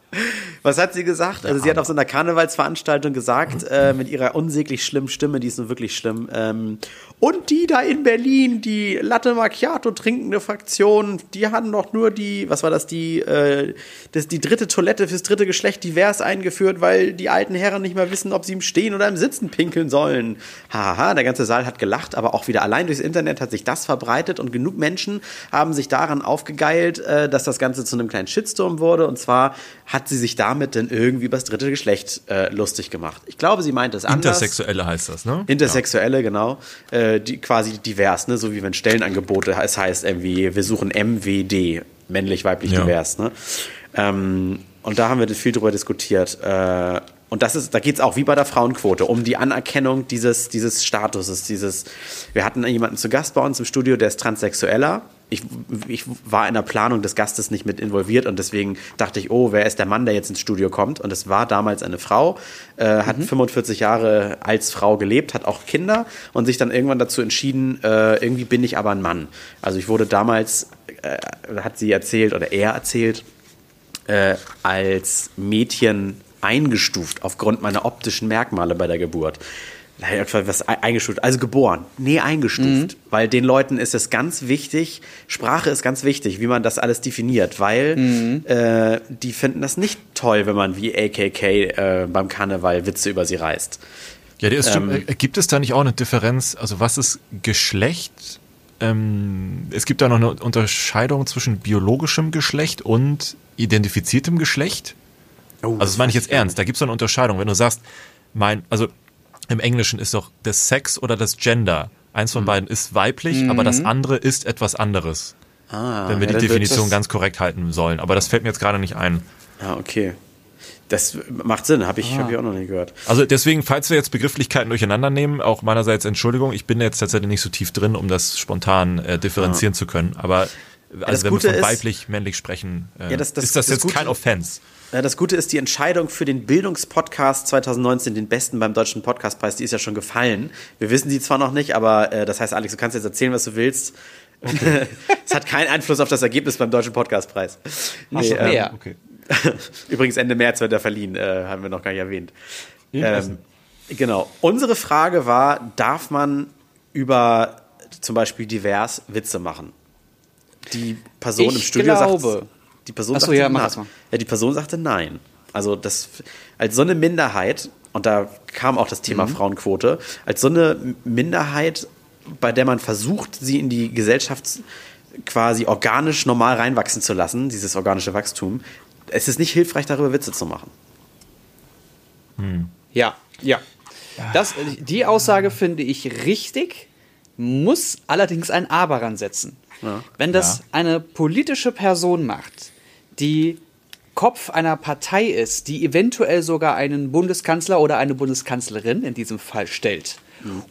Speaker 1: Was hat sie gesagt? Also sie hat auf so einer Karnevalsveranstaltung gesagt, äh, mit ihrer unsäglich schlimmen Stimme, die ist nun wirklich schlimm, ähm, und die da in Berlin, die Latte Macchiato trinkende Fraktion, die hatten doch nur die, was war das, die, äh, das, die dritte Toilette fürs dritte Geschlecht divers eingeführt, weil die alten Herren nicht mehr wissen, ob sie im Stehen oder im Sitzen pinkeln sollen. Haha, der ganze Saal hat gelacht, aber auch wieder allein durchs Internet hat sich das verbreitet und genug Menschen haben sich daran aufgegeilt, äh, dass das Ganze zu einem kleinen Shitstorm wurde. Und zwar hat sie sich damit dann irgendwie über das dritte Geschlecht äh, lustig gemacht. Ich glaube, sie meint es anders.
Speaker 3: Intersexuelle heißt das, ne?
Speaker 1: Intersexuelle, ja. genau. Äh, die, quasi divers, ne? so wie wenn Stellenangebote, es heißt irgendwie, wir suchen MWD, männlich, weiblich, ja. divers. Ne? Ähm, und da haben wir viel drüber diskutiert. Äh, und das ist, da geht es auch wie bei der Frauenquote um die Anerkennung dieses, dieses Statuses, dieses. Wir hatten jemanden zu Gast bei uns im Studio, der ist transsexueller ich, ich war in der Planung des Gastes nicht mit involviert und deswegen dachte ich, oh, wer ist der Mann, der jetzt ins Studio kommt? Und es war damals eine Frau, äh, hat mhm. 45 Jahre als Frau gelebt, hat auch Kinder und sich dann irgendwann dazu entschieden, äh, irgendwie bin ich aber ein Mann. Also ich wurde damals, äh, hat sie erzählt oder er erzählt, äh, als Mädchen eingestuft aufgrund meiner optischen Merkmale bei der Geburt was eingestuft, also geboren. Nee, eingestuft. Mhm. Weil den Leuten ist es ganz wichtig, Sprache ist ganz wichtig, wie man das alles definiert, weil mhm. äh, die finden das nicht toll, wenn man wie AKK äh, beim Karneval Witze über sie reißt.
Speaker 3: Ja, das ähm, stimmt. Äh, gibt es da nicht auch eine Differenz? Also, was ist Geschlecht? Ähm, es gibt da noch eine Unterscheidung zwischen biologischem Geschlecht und identifiziertem Geschlecht. Oh, also, das meine ich jetzt ernst. Da gibt es eine Unterscheidung. Wenn du sagst, mein, also im Englischen ist doch das Sex oder das Gender. Eins von beiden ist weiblich, aber das andere ist etwas anderes.
Speaker 1: Ah,
Speaker 3: wenn wir
Speaker 1: ja,
Speaker 3: die Definition ganz korrekt halten sollen. Aber das fällt mir jetzt gerade nicht ein.
Speaker 1: Ja, okay. Das macht Sinn, habe ich, hab ich auch noch nie gehört.
Speaker 3: Also deswegen, falls wir jetzt Begrifflichkeiten durcheinander nehmen, auch meinerseits Entschuldigung, ich bin jetzt tatsächlich nicht so tief drin, um das spontan äh, differenzieren zu können. Aber also wenn
Speaker 1: Gute
Speaker 3: wir von
Speaker 1: ist-
Speaker 3: weiblich, männlich sprechen, äh,
Speaker 1: Ja, das- das-
Speaker 3: ist das,
Speaker 1: das
Speaker 3: jetzt
Speaker 1: Gute-
Speaker 3: kein Offense.
Speaker 1: Ja, das Gute ist, die Entscheidung für den Bildungspodcast 2019, den besten beim Deutschen Podcastpreis, die ist ja schon gefallen. Wir wissen die zwar noch nicht, aber äh, das heißt, Alex, du kannst jetzt erzählen, was du willst. es hat keinen Einfluss auf das Ergebnis beim Deutschen Podcastpreis.
Speaker 2: Ach so,
Speaker 1: ähm,
Speaker 2: mehr.
Speaker 3: Okay.
Speaker 1: Übrigens Ende März wird er verliehen, äh, haben wir noch gar nicht erwähnt. Ähm, genau. Unsere Frage war, darf man über zum Beispiel divers Witze machen? Die Person
Speaker 2: Ich
Speaker 1: im Studio
Speaker 2: glaube.
Speaker 1: sagt, die Person
Speaker 2: Ach so,
Speaker 1: sagte
Speaker 2: ja, mach
Speaker 1: nein.
Speaker 2: das mal.
Speaker 1: Ja, die Person sagte nein. Also das als so eine Minderheit und da kam auch das
Speaker 2: Mhm.
Speaker 1: Thema Frauenquote als so eine Minderheit, bei der man versucht, sie in die Gesellschaft quasi organisch normal reinwachsen zu lassen, dieses organische Wachstum. Es ist nicht hilfreich, darüber Witze zu machen.
Speaker 2: Ja, ja. Das, die Aussage finde ich richtig, muss allerdings ein Aber ransetzen. Wenn das
Speaker 3: Ja.
Speaker 2: eine politische Person macht, die Kopf einer Partei ist, die eventuell sogar einen Bundeskanzler oder eine Bundeskanzlerin in diesem Fall stellt,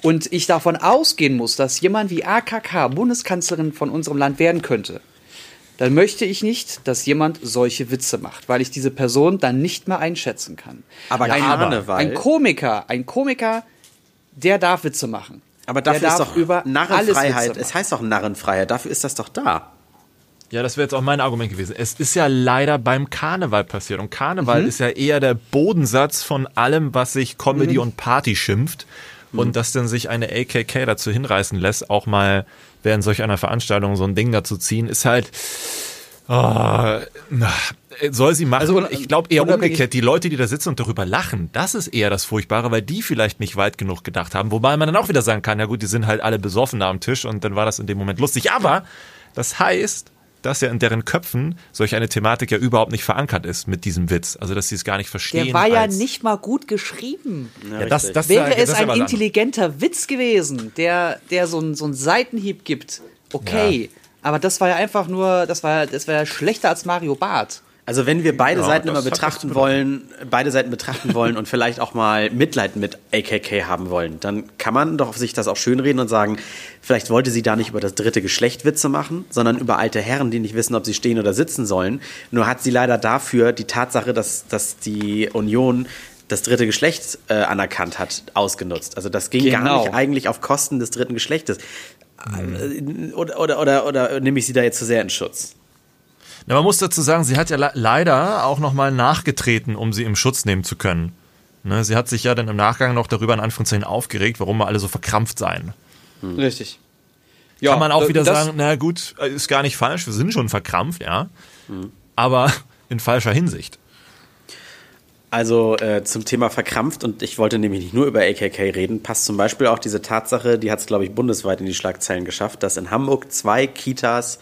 Speaker 2: und ich davon ausgehen muss, dass jemand wie AKK Bundeskanzlerin von unserem Land werden könnte, dann möchte ich nicht, dass jemand solche Witze macht, weil ich diese Person dann nicht mehr einschätzen kann.
Speaker 1: Aber
Speaker 2: ein,
Speaker 1: Karneval-
Speaker 2: ein Komiker, ein Komiker, der darf Witze machen.
Speaker 1: Aber dafür ist doch
Speaker 2: über
Speaker 1: Narrenfreiheit. Es heißt doch Narrenfreiheit. Dafür ist das doch da.
Speaker 3: Ja, das wäre jetzt auch mein Argument gewesen. Es ist ja leider beim Karneval passiert. Und
Speaker 1: Mhm.
Speaker 3: Karneval ist ja eher der Bodensatz von allem, was sich Comedy
Speaker 1: Mhm.
Speaker 3: und Party schimpft. Und dass dann sich eine AKK dazu hinreißen lässt, auch mal während solch einer Veranstaltung so ein Ding dazu ziehen, ist halt. ah, na, soll sie machen?
Speaker 2: Also
Speaker 3: ich glaube eher umgekehrt. Die Leute, die da sitzen und darüber lachen, das ist eher das Furchtbare, weil die vielleicht nicht weit genug gedacht haben. Wobei man dann auch wieder sagen kann, ja gut, die sind halt alle besoffen da am Tisch und dann war das in dem Moment lustig. Aber das heißt, dass ja in deren Köpfen solch eine Thematik ja überhaupt nicht verankert ist mit diesem Witz. Also, dass sie es gar nicht verstehen.
Speaker 2: Der war ja nicht mal gut geschrieben.
Speaker 3: Ja, das, das
Speaker 2: Wäre es ein
Speaker 3: ja
Speaker 2: intelligenter Witz gewesen, der, der so einen so einen Seitenhieb gibt, okay. Aber das war ja einfach nur, das war, das war ja schlechter als Mario Barth.
Speaker 1: Also wenn wir beide
Speaker 3: Ja,
Speaker 1: Seiten immer betrachten wollen, beide Seiten betrachten wollen und vielleicht auch mal Mitleid mit AKK haben wollen, dann kann man doch sich das auch schönreden und sagen, vielleicht wollte sie da nicht über das dritte Geschlecht Witze machen, sondern über alte Herren, die nicht wissen, ob sie stehen oder sitzen sollen. Nur hat sie leider dafür die Tatsache, dass, dass die Union das dritte Geschlecht äh, anerkannt hat, ausgenutzt. Also das ging gar
Speaker 2: Genau.
Speaker 1: nicht eigentlich auf Kosten des dritten Geschlechtes. Äh, Oder, oder, oder, oder nehme ich sie da jetzt zu sehr in Schutz?
Speaker 3: Na, man muss dazu sagen, sie hat ja le leider auch nochmal nachgetreten, um sie im Schutz nehmen zu können. Ne, sie hat sich ja dann im Nachgang noch darüber in Anführungszeichen aufgeregt, warum wir alle so verkrampft seien.
Speaker 2: Richtig.
Speaker 3: Kann man auch wieder sagen, na gut, äh, ist gar nicht falsch, wir sind schon verkrampft, ja. Aber in falscher Hinsicht.
Speaker 1: Also äh, zum Thema verkrampft, und ich wollte nämlich nicht nur über AKK reden, passt zum Beispiel auch diese Tatsache, die hat es, glaube ich, bundesweit in die Schlagzeilen geschafft, dass in Hamburg zwei Kitas,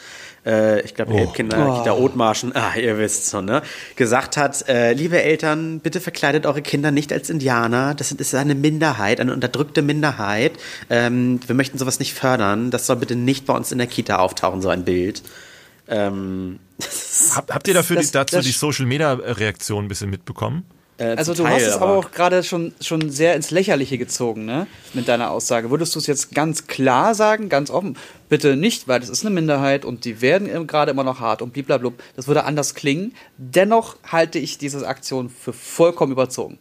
Speaker 1: äh, ich glaube, die Elbkinder, Kita Othmarschen, ah, ihr wisst schon, ne, gesagt hat, äh, liebe Eltern, bitte verkleidet eure Kinder nicht als Indianer, das ist eine Minderheit, eine unterdrückte Minderheit, ähm, wir möchten sowas nicht fördern, das soll bitte nicht bei uns in der Kita auftauchen, so ein Bild. Ähm,
Speaker 3: Habt, habt ihr dafür
Speaker 2: das-
Speaker 3: die, dazu
Speaker 2: das-
Speaker 3: die Social Media Reaktion ein bisschen mitbekommen?
Speaker 1: Äh,
Speaker 2: Also du
Speaker 1: Teil,
Speaker 2: hast es aber auch gerade schon, schon sehr ins Lächerliche gezogen, ne? Mit deiner Aussage. Würdest du es jetzt ganz klar sagen, ganz offen? Bitte nicht, weil das ist eine Minderheit und die werden gerade immer noch hart und blablabla. Das würde anders klingen. Dennoch halte ich diese Aktion für vollkommen überzogen.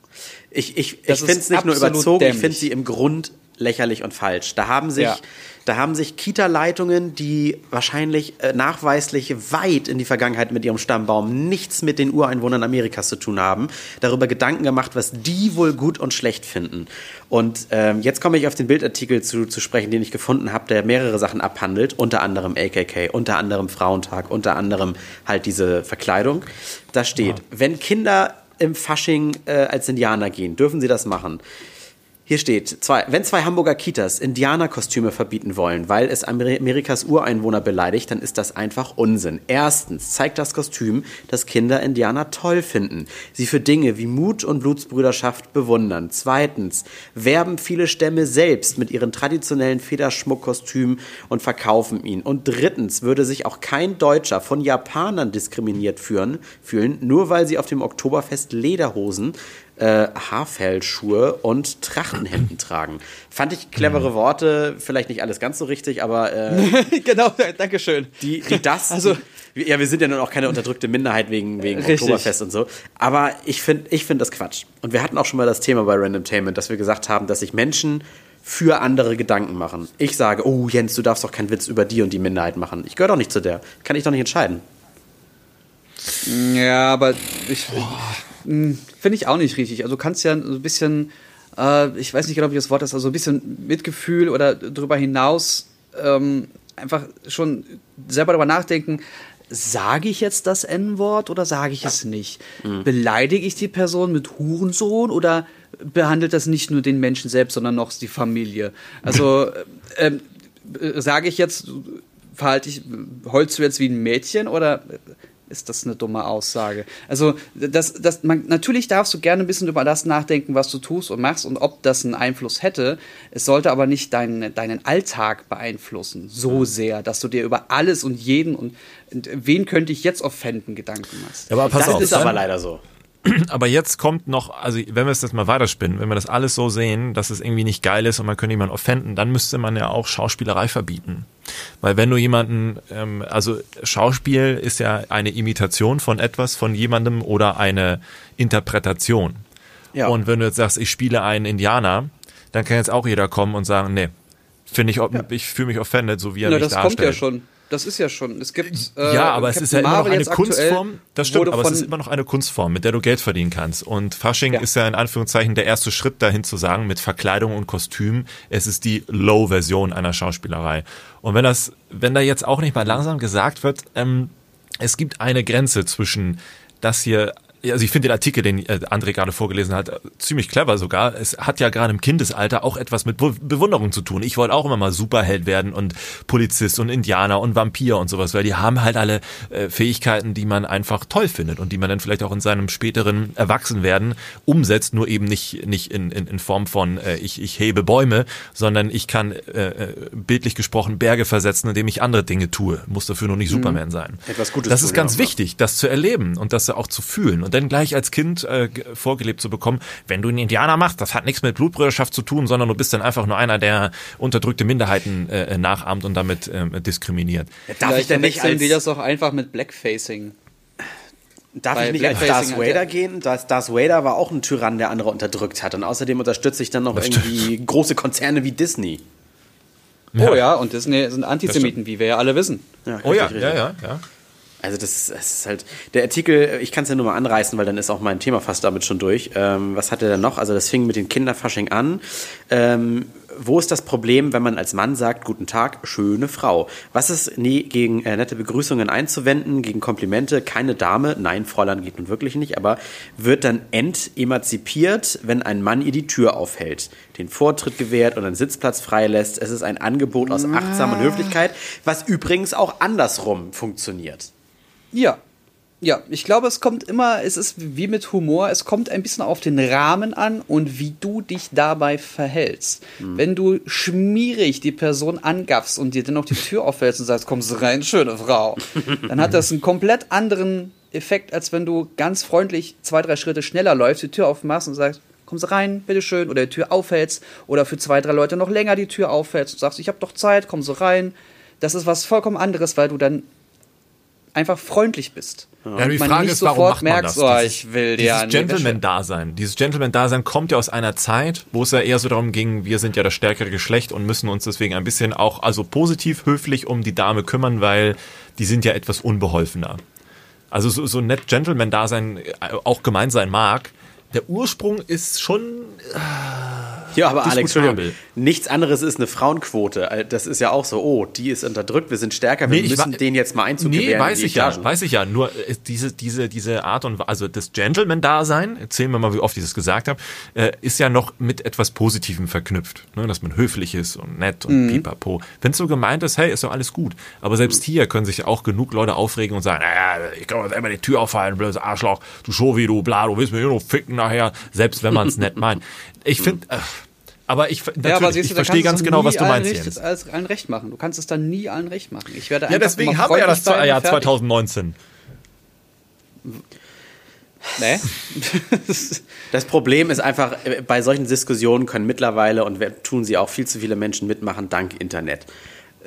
Speaker 1: Ich, ich, ich
Speaker 2: Das ist
Speaker 1: finde es nicht nur überzogen, ich
Speaker 2: dämlich.
Speaker 1: finde sie im Grund lächerlich und falsch. Da haben sich,
Speaker 2: Ja.
Speaker 1: da haben sich Kita-Leitungen, die wahrscheinlich äh, nachweislich weit in die Vergangenheit mit ihrem Stammbaum nichts mit den Ureinwohnern Amerikas zu tun haben, darüber Gedanken gemacht, was die wohl gut und schlecht finden. Und ähm, jetzt komme ich auf den Bildartikel zu, zu sprechen, den ich gefunden habe, der mehrere Sachen abhandelt, unter anderem AKK, unter anderem Frauentag, unter anderem halt diese Verkleidung. Da steht, wenn Kinder im Fasching äh, als Indianer gehen, dürfen sie das machen. Hier steht, zwei, wenn zwei Hamburger Kitas Indianerkostüme verbieten wollen, weil es Amerikas Ureinwohner beleidigt, dann ist das einfach Unsinn. Erstens zeigt das Kostüm, dass Kinder Indianer toll finden, sie für Dinge wie Mut und Blutsbrüderschaft bewundern. Zweitens werben viele Stämme selbst mit ihren traditionellen Federschmuckkostümen und verkaufen ihn. Und drittens würde sich auch kein Deutscher von Japanern diskriminiert führen, fühlen, nur weil sie auf dem Oktoberfest Lederhosen äh, Haarfellschuhe und Trachtenhemden tragen. Fand ich clevere Worte, vielleicht nicht alles ganz so richtig, aber
Speaker 2: äh, genau, danke schön.
Speaker 1: Die, die das, also die, ja, wir sind ja nun auch keine unterdrückte Minderheit wegen wegen richtig. Oktoberfest und so, aber ich finde ich finde das Quatsch. Und wir hatten auch schon mal das Thema bei Randomtainment, dass wir gesagt haben, dass sich Menschen für andere Gedanken machen. Ich sage, oh Jens, du darfst doch keinen Witz über die und die Minderheit machen. Ich gehöre doch nicht zu der. Kann ich doch nicht entscheiden.
Speaker 2: Ja, aber ich, hm, finde ich auch nicht richtig. Also du kannst ja so ein bisschen, äh, ich weiß nicht genau, wie das Wort ist, also ein bisschen Mitgefühl oder darüber hinaus ähm, einfach schon selber darüber nachdenken, sage ich jetzt das N-Wort oder sage ich es nicht? Mhm. Beleidige ich die Person mit Hurensohn oder behandelt das nicht nur den Menschen selbst, sondern noch die Familie? Also ähm, äh, sage ich jetzt, verhalte ich, holst du jetzt wie ein Mädchen oder ist das eine dumme Aussage. Also, das, das, man, natürlich darfst du gerne ein bisschen über das nachdenken, was du tust und machst und ob das einen Einfluss hätte. Es sollte aber nicht deinen, deinen Alltag beeinflussen, so sehr, dass du dir über alles und jeden und, und wen könnte ich jetzt offenden Gedanken machst.
Speaker 1: Ja, aber pass das auf, ist aber leider so.
Speaker 3: Aber jetzt kommt noch, also wenn wir es jetzt mal weiterspinnen, wenn wir das alles so sehen, dass es irgendwie nicht geil ist und man könnte jemanden offenden, dann müsste man ja auch Schauspielerei verbieten. Weil wenn du jemanden, ähm, also Schauspiel ist ja eine Imitation von etwas, von jemandem oder eine Interpretation. Ja. Und wenn du jetzt sagst, ich spiele einen Indianer, dann kann jetzt auch jeder kommen und sagen, nee, finde ich, ja. ich fühle mich offended, so wie er Na, mich das darstellt. Das kommt ja schon.
Speaker 2: Das ist ja schon. Es gibt.
Speaker 3: Äh, ja, aber es ist ja immer noch eine Kunstform. Das stimmt, aber es ist immer noch eine Kunstform, mit der du Geld verdienen kannst. Und Fasching ja. ist ja in Anführungszeichen der erste Schritt dahin zu sagen, mit Verkleidung und Kostüm, es ist die Low-Version einer Schauspielerei. Und wenn das, wenn da jetzt auch nicht mal langsam gesagt wird, ähm, es gibt eine Grenze zwischen das hier also ich finde den Artikel, den äh, André gerade vorgelesen hat, ziemlich clever sogar. Es hat ja gerade im Kindesalter auch etwas mit Bewunderung zu tun. Ich wollte auch immer mal Superheld werden und Polizist und Indianer und Vampir und sowas, weil die haben halt alle äh, Fähigkeiten, die man einfach toll findet und die man dann vielleicht auch in seinem späteren Erwachsenwerden umsetzt, nur eben nicht, nicht in, in, in Form von äh, ich, ich hebe Bäume, sondern ich kann äh, bildlich gesprochen Berge versetzen, indem ich andere Dinge tue. Muss dafür nur nicht mhm. Superman sein. Etwas Gutes das ist ganz auch, wichtig, das zu erleben und das auch zu fühlen und dann gleich als Kind äh, vorgelebt zu bekommen, wenn du einen Indianer machst, das hat nichts mit Blutbrüderschaft zu tun, sondern du bist dann einfach nur einer, der unterdrückte Minderheiten äh, nachahmt und damit äh, diskriminiert.
Speaker 2: Ja, darf Vielleicht ich denn nicht als die das auch einfach mit Blackfacing?
Speaker 1: Darf ich nicht als Darth Vader gehen? Darth, Darth Vader war auch ein Tyrann, der andere unterdrückt hat. Und außerdem unterstütze ich dann noch irgendwie große Konzerne wie Disney.
Speaker 2: Ja. Oh ja, und Disney sind Antisemiten, wie wir ja alle wissen.
Speaker 3: Ja, oh ja, ja, ja, ja.
Speaker 1: Also das ist, das ist, halt, der Artikel, ich kann es ja nur mal anreißen, weil dann ist auch mein Thema fast damit schon durch. Ähm, was hat er denn noch? Also das fing mit den Kinderfasching an. Ähm, wo ist das Problem, wenn man als Mann sagt, guten Tag, schöne Frau? Was ist nie gegen äh, nette Begrüßungen einzuwenden, gegen Komplimente? Keine Dame, nein, Fräulein geht nun wirklich nicht, aber wird dann entemanzipiert, wenn ein Mann ihr die Tür aufhält, den Vortritt gewährt und einen Sitzplatz freilässt. Es ist ein Angebot aus Achtsam und Höflichkeit, was übrigens auch andersrum funktioniert.
Speaker 2: Ja. Ja, ich glaube, es kommt immer, es ist wie mit Humor, es kommt ein bisschen auf den Rahmen an und wie du dich dabei verhältst. Mhm. Wenn du schmierig die Person angaffst und dir dann noch die Tür aufhältst und sagst, komm rein, schöne Frau, dann hat das einen komplett anderen Effekt, als wenn du ganz freundlich zwei, drei Schritte schneller läufst, die Tür aufmachst und sagst, kommen Sie rein, bitteschön, oder die Tür aufhältst oder für zwei, drei Leute noch länger die Tür aufhältst und sagst, ich habe doch Zeit, kommen Sie rein. Das ist was vollkommen anderes, weil du dann einfach freundlich bist.
Speaker 3: Ja, die Frage ist, warum macht man merkst, das? Oh, ich will dieses ja Gentleman-Dasein. Dieses Gentleman-Dasein kommt ja aus einer Zeit, wo es ja eher so darum ging, wir sind ja das stärkere Geschlecht und müssen uns deswegen ein bisschen auch, also positiv, höflich um die Dame kümmern, weil die sind ja etwas unbeholfener. Also so, so nett Gentleman-Dasein äh, auch gemeint sein mag, der Ursprung ist schon... Äh,
Speaker 1: Ja, aber Alex, nichts anderes ist eine Frauenquote. Das ist ja auch so, oh, die ist unterdrückt, wir sind stärker, wir
Speaker 3: Nee,
Speaker 1: müssen den jetzt mal Einzug
Speaker 3: Nee,
Speaker 1: gewähren.
Speaker 3: weiß ich ja,
Speaker 1: Etagen.
Speaker 3: weiß ich ja. Nur äh, diese, diese, diese Art und also das Gentleman-Dasein, erzählen wir mal, wie oft ich das gesagt habe, äh, ist ja noch mit etwas Positivem verknüpft. Ne? Dass man höflich ist und nett und
Speaker 1: Mhm.
Speaker 3: pipapo. Wenn es so gemeint ist, hey, ist doch alles gut. Aber selbst hier können sich auch genug Leute aufregen und sagen, naja, ich kann mir selber die Tür auffallen, blödes Arschloch, du Schovi, du bla, du willst mir hier noch ficken nachher, selbst wenn man es nett meint. Ich finde, äh, aber ich, natürlich,
Speaker 2: Ja, aber siehst
Speaker 3: ich
Speaker 2: du,
Speaker 3: verstehe ganz genau, was du meinst,
Speaker 2: recht,
Speaker 3: Jens.
Speaker 2: als allen recht machen. Du kannst es dann nie allen recht machen. Ich werde
Speaker 3: Ja,
Speaker 2: einfach
Speaker 3: deswegen haben wir ja das Jahr
Speaker 2: fertig.
Speaker 3: 2019.
Speaker 2: Nee.
Speaker 1: Das Problem ist einfach, äh, bei solchen Diskussionen können mittlerweile und tun sie auch viel zu viele Menschen mitmachen dank Internet.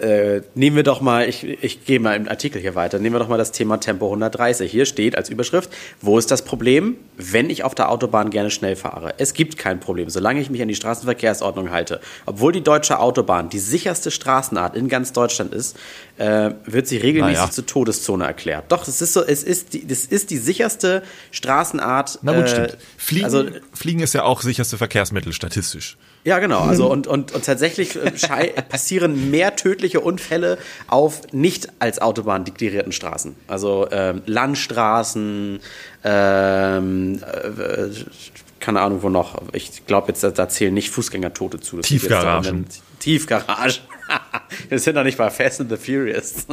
Speaker 1: Äh, nehmen wir doch mal, ich, ich gehe mal im Artikel hier weiter, nehmen wir doch mal das Thema Tempo 130. Hier steht als Überschrift, wo ist das Problem, wenn ich auf der Autobahn gerne schnell fahre? Es gibt kein Problem, solange ich mich an die Straßenverkehrsordnung halte. Obwohl die deutsche Autobahn die sicherste Straßenart in ganz Deutschland ist, äh, wird sie regelmäßig
Speaker 3: Naja.
Speaker 1: zur Todeszone erklärt. Doch, es ist so, es ist die, das ist die sicherste Straßenart.
Speaker 3: Na gut,
Speaker 1: äh,
Speaker 3: stimmt. Fliegen,
Speaker 1: Also,
Speaker 3: Fliegen ist ja auch sicherste Verkehrsmittel statistisch.
Speaker 1: Ja, genau. Also und, und, und tatsächlich äh, passieren mehr tödliche Unfälle auf nicht als Autobahn deklarierten Straßen. Also ähm, Landstraßen, ähm, äh, keine Ahnung wo noch. Ich glaube jetzt, da, zählen nicht Fußgängertote zu. Das
Speaker 3: Tiefgaragen.
Speaker 1: daran, wenn- Tiefgarage. Wir sind doch nicht bei Fast and the Furious.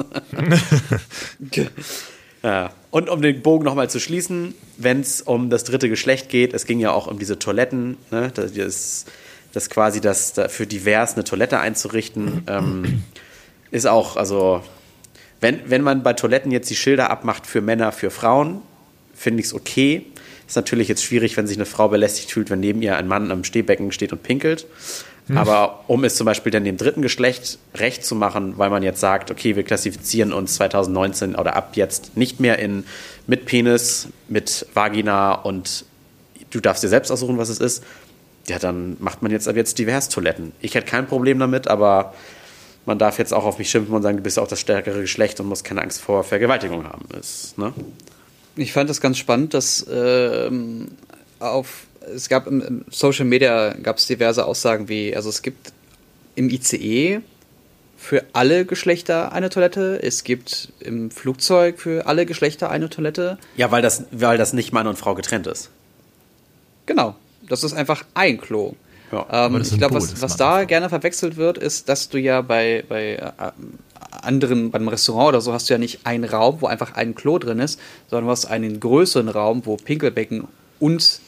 Speaker 1: Ja. Und um den Bogen nochmal zu schließen, wenn es um das dritte Geschlecht geht, es ging ja auch um diese Toiletten, ne, das, das, quasi das da für divers eine Toilette einzurichten, ähm, ist auch, also wenn, wenn man bei Toiletten jetzt die Schilder abmacht für Männer, für Frauen, finde ich es okay. Ist natürlich jetzt schwierig, wenn sich eine Frau belästigt fühlt, wenn neben ihr ein Mann am Stehbecken steht und pinkelt. Aber um es zum Beispiel dann dem dritten Geschlecht recht zu machen, weil man jetzt sagt, okay, wir klassifizieren uns 2019 oder ab jetzt nicht mehr in mit Penis, mit Vagina und du darfst dir selbst aussuchen, was es ist, ja, dann macht man jetzt ab jetzt divers Toiletten. Ich hätte kein Problem damit, aber man darf jetzt auch auf mich schimpfen und sagen, du bist auch das stärkere Geschlecht und musst keine Angst vor Vergewaltigung haben. Ist, ne?
Speaker 2: Ich fand das ganz spannend, dass ähm, auf es gab im, im Social Media gab es diverse Aussagen wie, also es gibt im ICE für alle Geschlechter eine Toilette, es gibt im Flugzeug für alle Geschlechter eine Toilette.
Speaker 1: Ja, weil das, weil das nicht Mann und Frau getrennt ist.
Speaker 2: Genau, das ist einfach ein Klo.
Speaker 1: Ja,
Speaker 2: ähm, ich glaube, was, was da
Speaker 3: Frau.
Speaker 2: gerne verwechselt wird, ist, dass du ja bei, bei äh, anderen, beim Restaurant oder so, hast du ja nicht einen Raum, wo einfach ein Klo drin ist, sondern du hast einen größeren Raum, wo Pinkelbecken und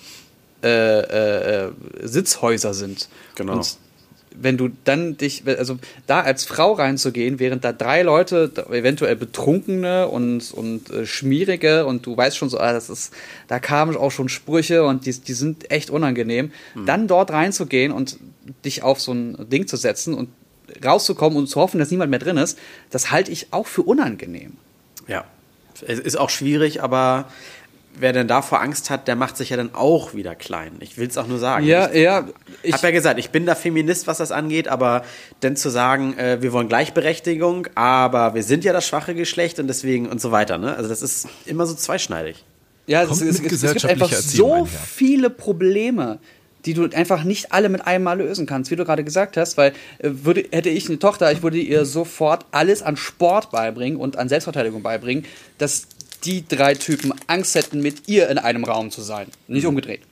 Speaker 2: äh, äh, äh, Sitzhäuser sind.
Speaker 1: Genau.
Speaker 2: Und wenn du dann dich, also da als Frau reinzugehen, während da drei Leute, eventuell Betrunkene und, und äh, Schmierige und du weißt schon so, ah, das ist, da kamen auch schon Sprüche und die, die sind echt unangenehm, dann dort reinzugehen und dich auf so ein Ding zu setzen und rauszukommen und zu hoffen, dass niemand mehr drin ist, das halte ich auch für unangenehm.
Speaker 1: Ja. Es ist auch schwierig, aber wer denn davor Angst hat, der macht sich ja dann auch wieder klein. Ich will es auch nur sagen.
Speaker 2: Ja,
Speaker 1: ich,
Speaker 2: ja,
Speaker 1: Ich habe ja gesagt, ich bin da Feminist, was das angeht, aber dann zu sagen, äh, wir wollen Gleichberechtigung, aber wir sind ja das schwache Geschlecht und deswegen und so weiter. Ne? Also das ist immer so zweischneidig.
Speaker 2: Ja, es, es, es, es gibt einfach
Speaker 3: Erziehung
Speaker 2: so
Speaker 3: einher.
Speaker 2: viele Probleme, die du einfach nicht alle mit einem Mal lösen kannst, wie du gerade gesagt hast, weil äh, würde, hätte ich eine Tochter, ich würde ihr sofort alles an Sport beibringen und an Selbstverteidigung beibringen, dass die drei Typen Angst hätten, mit ihr in einem Raum zu sein. Nicht umgedreht.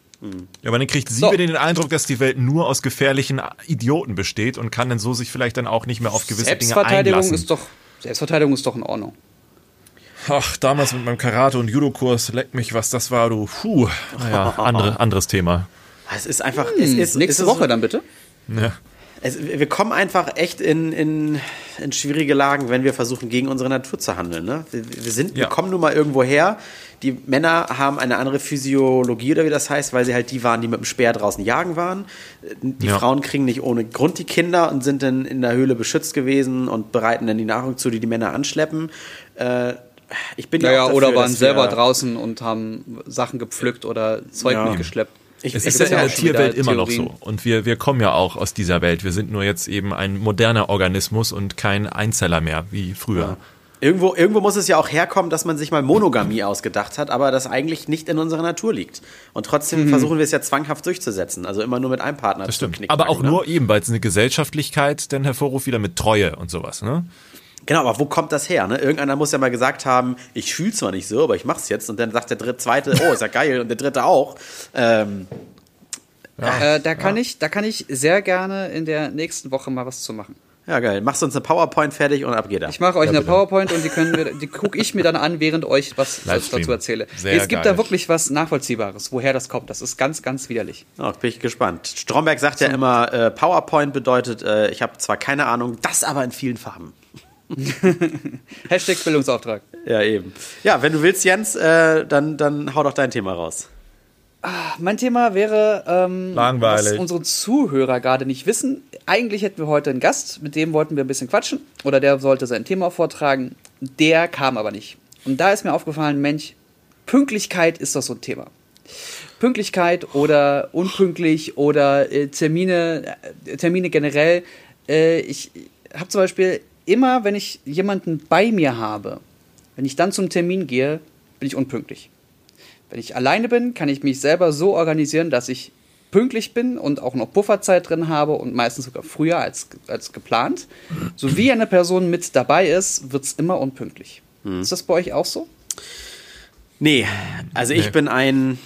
Speaker 3: Ja, aber dann kriegt sie
Speaker 2: So.
Speaker 3: wieder den Eindruck, dass die Welt nur aus gefährlichen Idioten besteht und kann dann so sich vielleicht dann auch nicht mehr auf gewisse Dinge
Speaker 2: Selbstverteidigung
Speaker 3: einlassen.
Speaker 2: ist doch Selbstverteidigung ist doch in Ordnung.
Speaker 3: Ach, damals mit meinem Karate- und Judo-Kurs, leck mich, was das war, du. Puh. Naja, andere, anderes Thema.
Speaker 1: Es ist einfach. es ist,
Speaker 2: Hm, Nächste
Speaker 1: es ist
Speaker 2: Woche dann bitte.
Speaker 3: Ja.
Speaker 1: Es, wir kommen einfach echt in, in, in schwierige Lagen, wenn wir versuchen, gegen unsere Natur zu handeln. Ne? Wir, wir, sind, wir
Speaker 3: Ja.
Speaker 1: kommen nun mal irgendwo her. Die Männer haben eine andere Physiologie oder wie das heißt, weil sie halt die waren, die mit dem Speer draußen jagen waren. Die
Speaker 3: Ja.
Speaker 1: Frauen kriegen nicht ohne Grund die Kinder und sind dann in der Höhle beschützt gewesen und bereiten dann die Nahrung zu, die die Männer anschleppen. Äh, ich bin ja
Speaker 2: Naja,
Speaker 1: auch dafür,
Speaker 2: oder waren selber
Speaker 1: wir,
Speaker 2: draußen und haben Sachen gepflückt oder Zeug
Speaker 1: Ja.
Speaker 2: mitgeschleppt.
Speaker 1: Ich-
Speaker 3: Es ist ja in
Speaker 1: ja
Speaker 3: der Tierwelt immer noch so. Und wir, wir kommen ja auch aus dieser Welt. Wir sind nur jetzt eben ein moderner Organismus und kein Einzeller mehr, wie früher.
Speaker 1: Irgendwo, irgendwo muss es ja auch herkommen, dass man sich mal Monogamie ausgedacht hat, aber das eigentlich nicht in unserer Natur liegt. Und trotzdem mhm. versuchen wir es ja zwanghaft durchzusetzen. Also immer nur mit einem Partner
Speaker 3: das stimmt. Aber auch ne? nur eben, weil es eine Gesellschaftlichkeit dann hervorruft, wieder mit Treue und sowas, ne?
Speaker 1: Genau, aber wo kommt das her? Ne? Irgendeiner muss ja mal gesagt haben, ich fühle zwar nicht so, aber ich mach's jetzt. Und dann sagt der dritte, zweite, oh, ist ja geil, und der dritte auch. Ähm,
Speaker 2: ja, äh, da kann ja. ich, da kann ich sehr gerne in der nächsten Woche mal was zu machen.
Speaker 1: Ja, geil. Machst du uns eine PowerPoint fertig und ab geht er.
Speaker 2: Ich mache euch ja, eine bitte. PowerPoint und die können wir, die gucke ich mir dann an, während euch was dazu erzähle. Sehr es gibt geil. da wirklich was Nachvollziehbares, woher das kommt. Das ist ganz, ganz widerlich.
Speaker 1: Oh, bin ich gespannt. Stromberg sagt so. ja immer, äh, PowerPoint bedeutet, äh, ich habe zwar keine Ahnung, das aber in vielen Farben.
Speaker 2: Hashtag Bildungsauftrag.
Speaker 1: Ja, eben. Ja, wenn du willst, Jens, äh, dann, dann hau doch dein Thema raus.
Speaker 2: Ah, mein Thema wäre, ähm,
Speaker 3: Langweilig.
Speaker 2: was unsere Zuhörer gerade nicht wissen. Eigentlich hätten wir heute einen Gast, mit dem wollten wir ein bisschen quatschen. Oder der sollte sein Thema vortragen. Der kam aber nicht. Und da ist mir aufgefallen, Mensch, Pünktlichkeit ist doch so ein Thema. Pünktlichkeit oder unpünktlich oder äh, Termine, äh, Termine generell. Äh, ich habe zum Beispiel immer, wenn ich jemanden bei mir habe, wenn ich dann zum Termin gehe, bin ich unpünktlich. Wenn ich alleine bin, kann ich mich selber so organisieren, dass ich pünktlich bin und auch noch Pufferzeit drin habe und meistens sogar früher als, als geplant. So wie eine Person mit dabei ist, wird es immer unpünktlich. Mhm. Ist das bei euch auch so?
Speaker 1: Nee, also ich nee. bin ein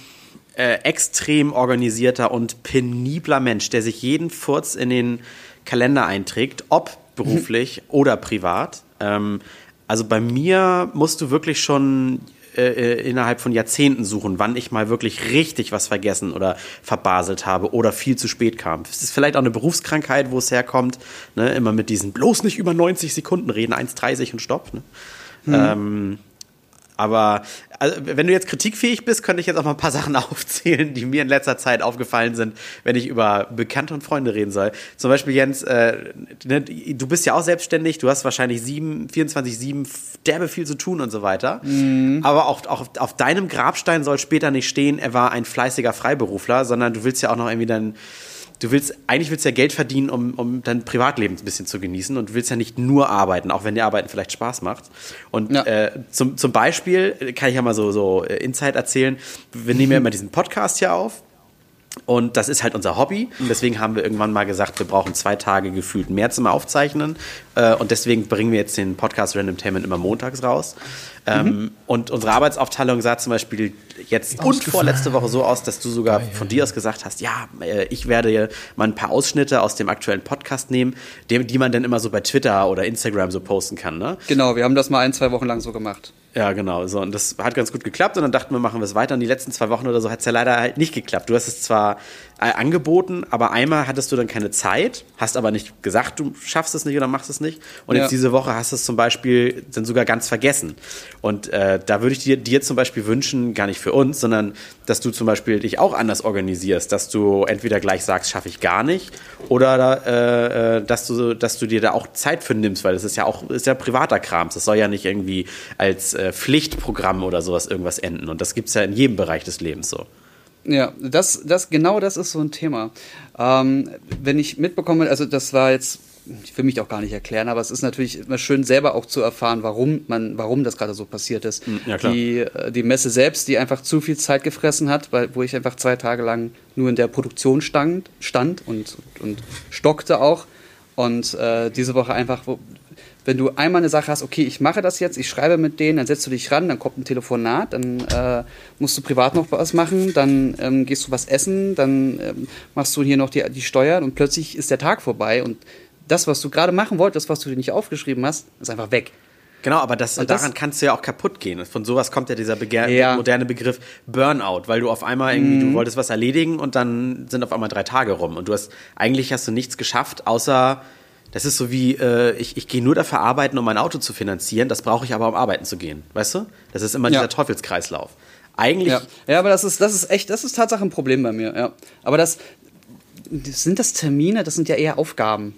Speaker 1: äh, extrem organisierter und penibler Mensch, der sich jeden Furz in den Kalender einträgt, ob beruflich oder privat. Ähm, also bei mir musst du wirklich schon äh, äh, innerhalb von Jahrzehnten suchen, wann ich mal wirklich richtig was vergessen oder verbaselt habe oder viel zu spät kam. Es ist vielleicht auch eine Berufskrankheit, wo es herkommt, ne? immer mit diesen bloß nicht über 90 Sekunden reden, 1,30 und Stopp. Ne? Mhm. Ähm, aber also, wenn du jetzt kritikfähig bist, könnte ich jetzt auch mal ein paar Sachen aufzählen, die mir in letzter Zeit aufgefallen sind, wenn ich über Bekannte und Freunde reden soll. Zum Beispiel, Jens, äh, ne, du bist ja auch selbstständig, du hast wahrscheinlich 24-7 derbe viel zu tun und so weiter. Mhm. Aber auch, auch auf deinem Grabstein soll später nicht stehen, er war ein fleißiger Freiberufler, sondern du willst ja auch noch irgendwie dann du willst, eigentlich willst du ja Geld verdienen, um, um dein Privatleben ein bisschen zu genießen und du willst ja nicht nur arbeiten, auch wenn dir Arbeiten vielleicht Spaß macht. Und ja. äh, zum, zum Beispiel kann ich ja mal so, so äh, Insight erzählen. Wir nehmen ja immer diesen Podcast hier auf. Und das ist halt unser Hobby. Und deswegen haben wir irgendwann mal gesagt, wir brauchen zwei Tage gefühlt mehr zum Aufzeichnen. Äh, und deswegen bringen wir jetzt den Podcast Random Tainment immer montags raus. Ähm, mhm. Und unsere Arbeitsaufteilung sah zum Beispiel jetzt und vorletzte Woche so aus, dass du sogar von dir aus gesagt hast, ja, äh, ich werde mal ein paar Ausschnitte aus dem aktuellen Podcast nehmen, die, man dann immer so bei Twitter oder Instagram so posten kann. Ne?
Speaker 2: Genau, wir haben das mal ein, zwei Wochen lang so gemacht.
Speaker 1: Ja, genau. So, und das hat ganz gut geklappt. Und dann dachten wir, machen wir es weiter. Und die letzten zwei Wochen oder so hat es ja leider halt nicht geklappt. Du hast es zwar angeboten, aber einmal hattest du dann keine Zeit, hast aber nicht gesagt, du schaffst es nicht oder machst es nicht. Und ja. jetzt diese Woche hast du es zum Beispiel dann sogar ganz vergessen. Und äh, da würde ich dir, dir zum Beispiel wünschen, gar nicht für uns, sondern dass du zum Beispiel dich auch anders organisierst, dass du entweder gleich sagst, schaffe ich gar nicht, oder äh, äh, dass, du, dass du dir da auch Zeit für nimmst, weil das ist ja auch ist ja privater Kram. Das soll ja nicht irgendwie als äh, Pflichtprogramm oder sowas irgendwas enden. Und das gibt es ja in jedem Bereich des Lebens so.
Speaker 2: Ja, das, das, genau das ist so ein Thema. Ähm, wenn ich mitbekomme, also das war jetzt ich will mich auch gar nicht erklären, aber es ist natürlich immer schön, selber auch zu erfahren, warum man, warum das gerade so passiert ist.
Speaker 1: Hm, ja,
Speaker 2: die, äh, die Messe selbst, die einfach zu viel Zeit gefressen hat, weil, wo ich einfach zwei Tage lang nur in der Produktion stand, stand und, und stockte auch. Und äh, diese Woche einfach, wo, wenn du einmal eine Sache hast, okay, ich mache das jetzt, ich schreibe mit denen, dann setzt du dich ran, dann kommt ein Telefonat, dann äh, musst du privat noch was machen, dann ähm, gehst du was essen, dann ähm, machst du hier noch die, die Steuern und plötzlich ist der Tag vorbei und das, was du gerade machen wolltest, was du dir nicht aufgeschrieben hast, ist einfach weg.
Speaker 1: Genau, aber das, das, daran kannst du ja auch kaputt gehen. Von sowas kommt ja dieser Begehr ja. moderne Begriff Burnout, weil du auf einmal irgendwie, mhm. du wolltest was erledigen und dann sind auf einmal drei Tage rum und du hast, eigentlich hast du nichts geschafft, außer, das ist so wie, äh, ich, ich gehe nur dafür arbeiten, um mein Auto zu finanzieren, das brauche ich aber, um arbeiten zu gehen. Weißt du? Das ist immer ja. dieser Teufelskreislauf. Eigentlich.
Speaker 2: Ja. ja, aber das ist, das ist echt, das ist Tatsache ein Problem bei mir, ja. Aber das, sind das Termine, das sind ja eher Aufgaben.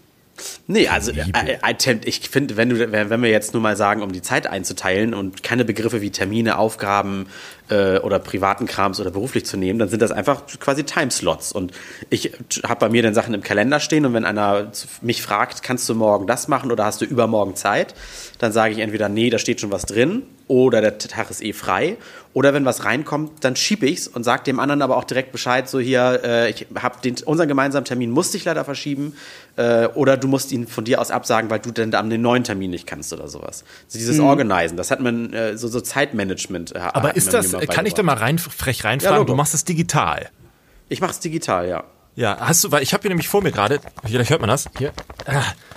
Speaker 1: Nee, also äh, äh, ich finde, wenn du, wenn wir jetzt nur mal sagen, um die Zeit einzuteilen und keine Begriffe wie Termine, Aufgaben äh, oder privaten Krams oder beruflich zu nehmen, dann sind das einfach quasi Timeslots. Und ich habe bei mir dann Sachen im Kalender stehen und wenn einer mich fragt, kannst du morgen das machen oder hast du übermorgen Zeit, dann sage ich entweder, nee, da steht schon was drin oder der Tag ist eh frei. Oder wenn was reinkommt, dann schiebe ich's und sage dem anderen aber auch direkt Bescheid, so hier, äh, ich habe unseren gemeinsamen Termin musste ich leider verschieben äh, oder du musst ihn von dir aus absagen, weil du dann am den neuen Termin nicht kannst oder sowas. Also dieses mhm. Organisen, das hat man äh, so, so Zeitmanagement.
Speaker 3: Äh, aber ist das, kann ich da mal rein, frech reinfragen? Ja, du machst es digital.
Speaker 1: Ich mache es digital, ja.
Speaker 3: Ja, hast du, weil ich habe hier nämlich vor mir gerade, vielleicht hört man das, hier,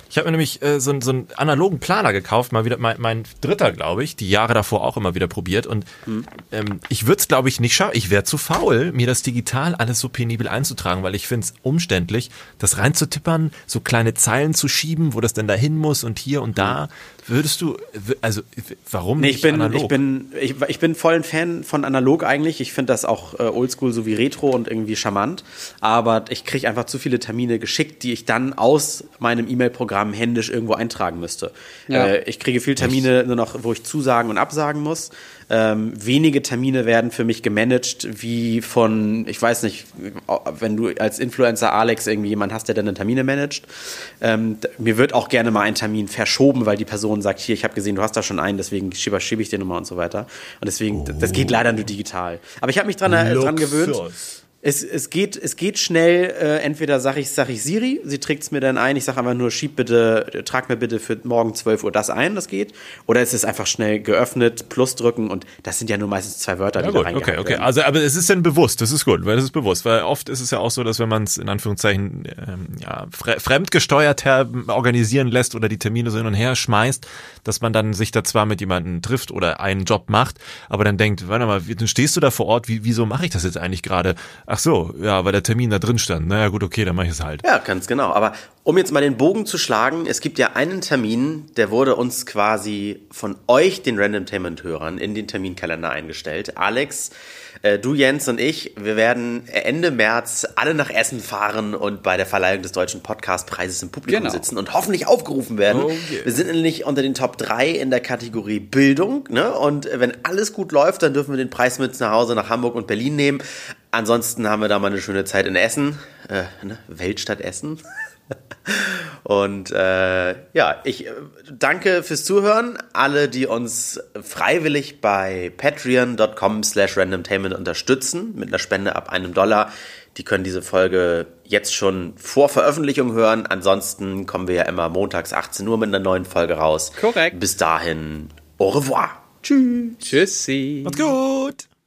Speaker 3: ich habe mir nämlich äh, so, so einen analogen Planer gekauft, mal wieder mein, mein dritter, glaube ich, die Jahre davor auch immer wieder probiert und hm. ähm, ich würde es, glaube ich, nicht schaffen, ich wäre zu faul, mir das digital alles so penibel einzutragen, weil ich finde es umständlich, das reinzutippern, so kleine Zeilen zu schieben, wo das denn dahin muss und hier und da. Würdest du, also warum
Speaker 1: nee, ich nicht bin, analog? Ich bin, ich, ich bin voll ein Fan von analog eigentlich. Ich finde das auch äh, oldschool sowie retro und irgendwie charmant. Aber ich kriege einfach zu viele Termine geschickt, die ich dann aus meinem E-Mail-Programm händisch irgendwo eintragen müsste. Ja. Äh, ich kriege viel Termine nur noch, wo ich zusagen und absagen muss. Ähm, wenige Termine werden für mich gemanagt, wie von, ich weiß nicht, wenn du als Influencer Alex irgendwie jemanden hast, der deine Termine managt. Ähm, mir wird auch gerne mal ein Termin verschoben, weil die Person sagt, hier, ich habe gesehen, du hast da schon einen, deswegen schiebe, schiebe ich den nochmal und so weiter. Und deswegen, oh. das geht leider nur digital. Aber ich habe mich dran, äh, dran gewöhnt. Es, es, geht, es geht schnell, äh, entweder sage ich, sag ich Siri, sie trägt es mir dann ein, ich sage einfach nur, schieb bitte, trag mir bitte für morgen 12 Uhr das ein, das geht. Oder es ist einfach schnell geöffnet, plus drücken und das sind ja nur meistens zwei Wörter,
Speaker 3: ja, die gut, da Okay, okay, werden. also aber es ist dann bewusst, das ist gut, weil das ist bewusst, weil oft ist es ja auch so, dass wenn man es in Anführungszeichen ähm, ja, fre fremdgesteuert organisieren lässt oder die Termine so hin und her schmeißt, dass man dann sich da zwar mit jemandem trifft oder einen Job macht, aber dann denkt, warte mal, dann stehst du da vor Ort, wie, wieso mache ich das jetzt eigentlich gerade? Ach so, ja, weil der Termin da drin stand. Naja, gut, okay, dann mache ich es halt.
Speaker 1: Ja, ganz genau. Aber um jetzt mal den Bogen zu schlagen, es gibt ja einen Termin, der wurde uns quasi von euch, den Randomtainment-Hörern, in den Terminkalender eingestellt. Alex, du, Jens und ich, wir werden Ende März alle nach Essen fahren und bei der Verleihung des Deutschen Podcastpreises im Publikum genau. sitzen und hoffentlich aufgerufen werden. Oh yeah. Wir sind nämlich unter den Top 3 in der Kategorie Bildung. Ne? Und wenn alles gut läuft, dann dürfen wir den Preis mit nach Hause nach Hamburg und Berlin nehmen. Ansonsten haben wir da mal eine schöne Zeit in Essen, äh, ne? Weltstadt Essen. Und äh, ja, ich äh, danke fürs Zuhören. Alle, die uns freiwillig bei patreon.com slash randomtainment unterstützen, mit einer Spende ab einem Dollar, die können diese Folge jetzt schon vor Veröffentlichung hören. Ansonsten kommen wir ja immer montags 18 Uhr mit einer neuen Folge raus.
Speaker 2: Korrekt.
Speaker 1: Bis dahin, au revoir.
Speaker 2: Tschüss. Tschüssi.
Speaker 3: Macht's gut.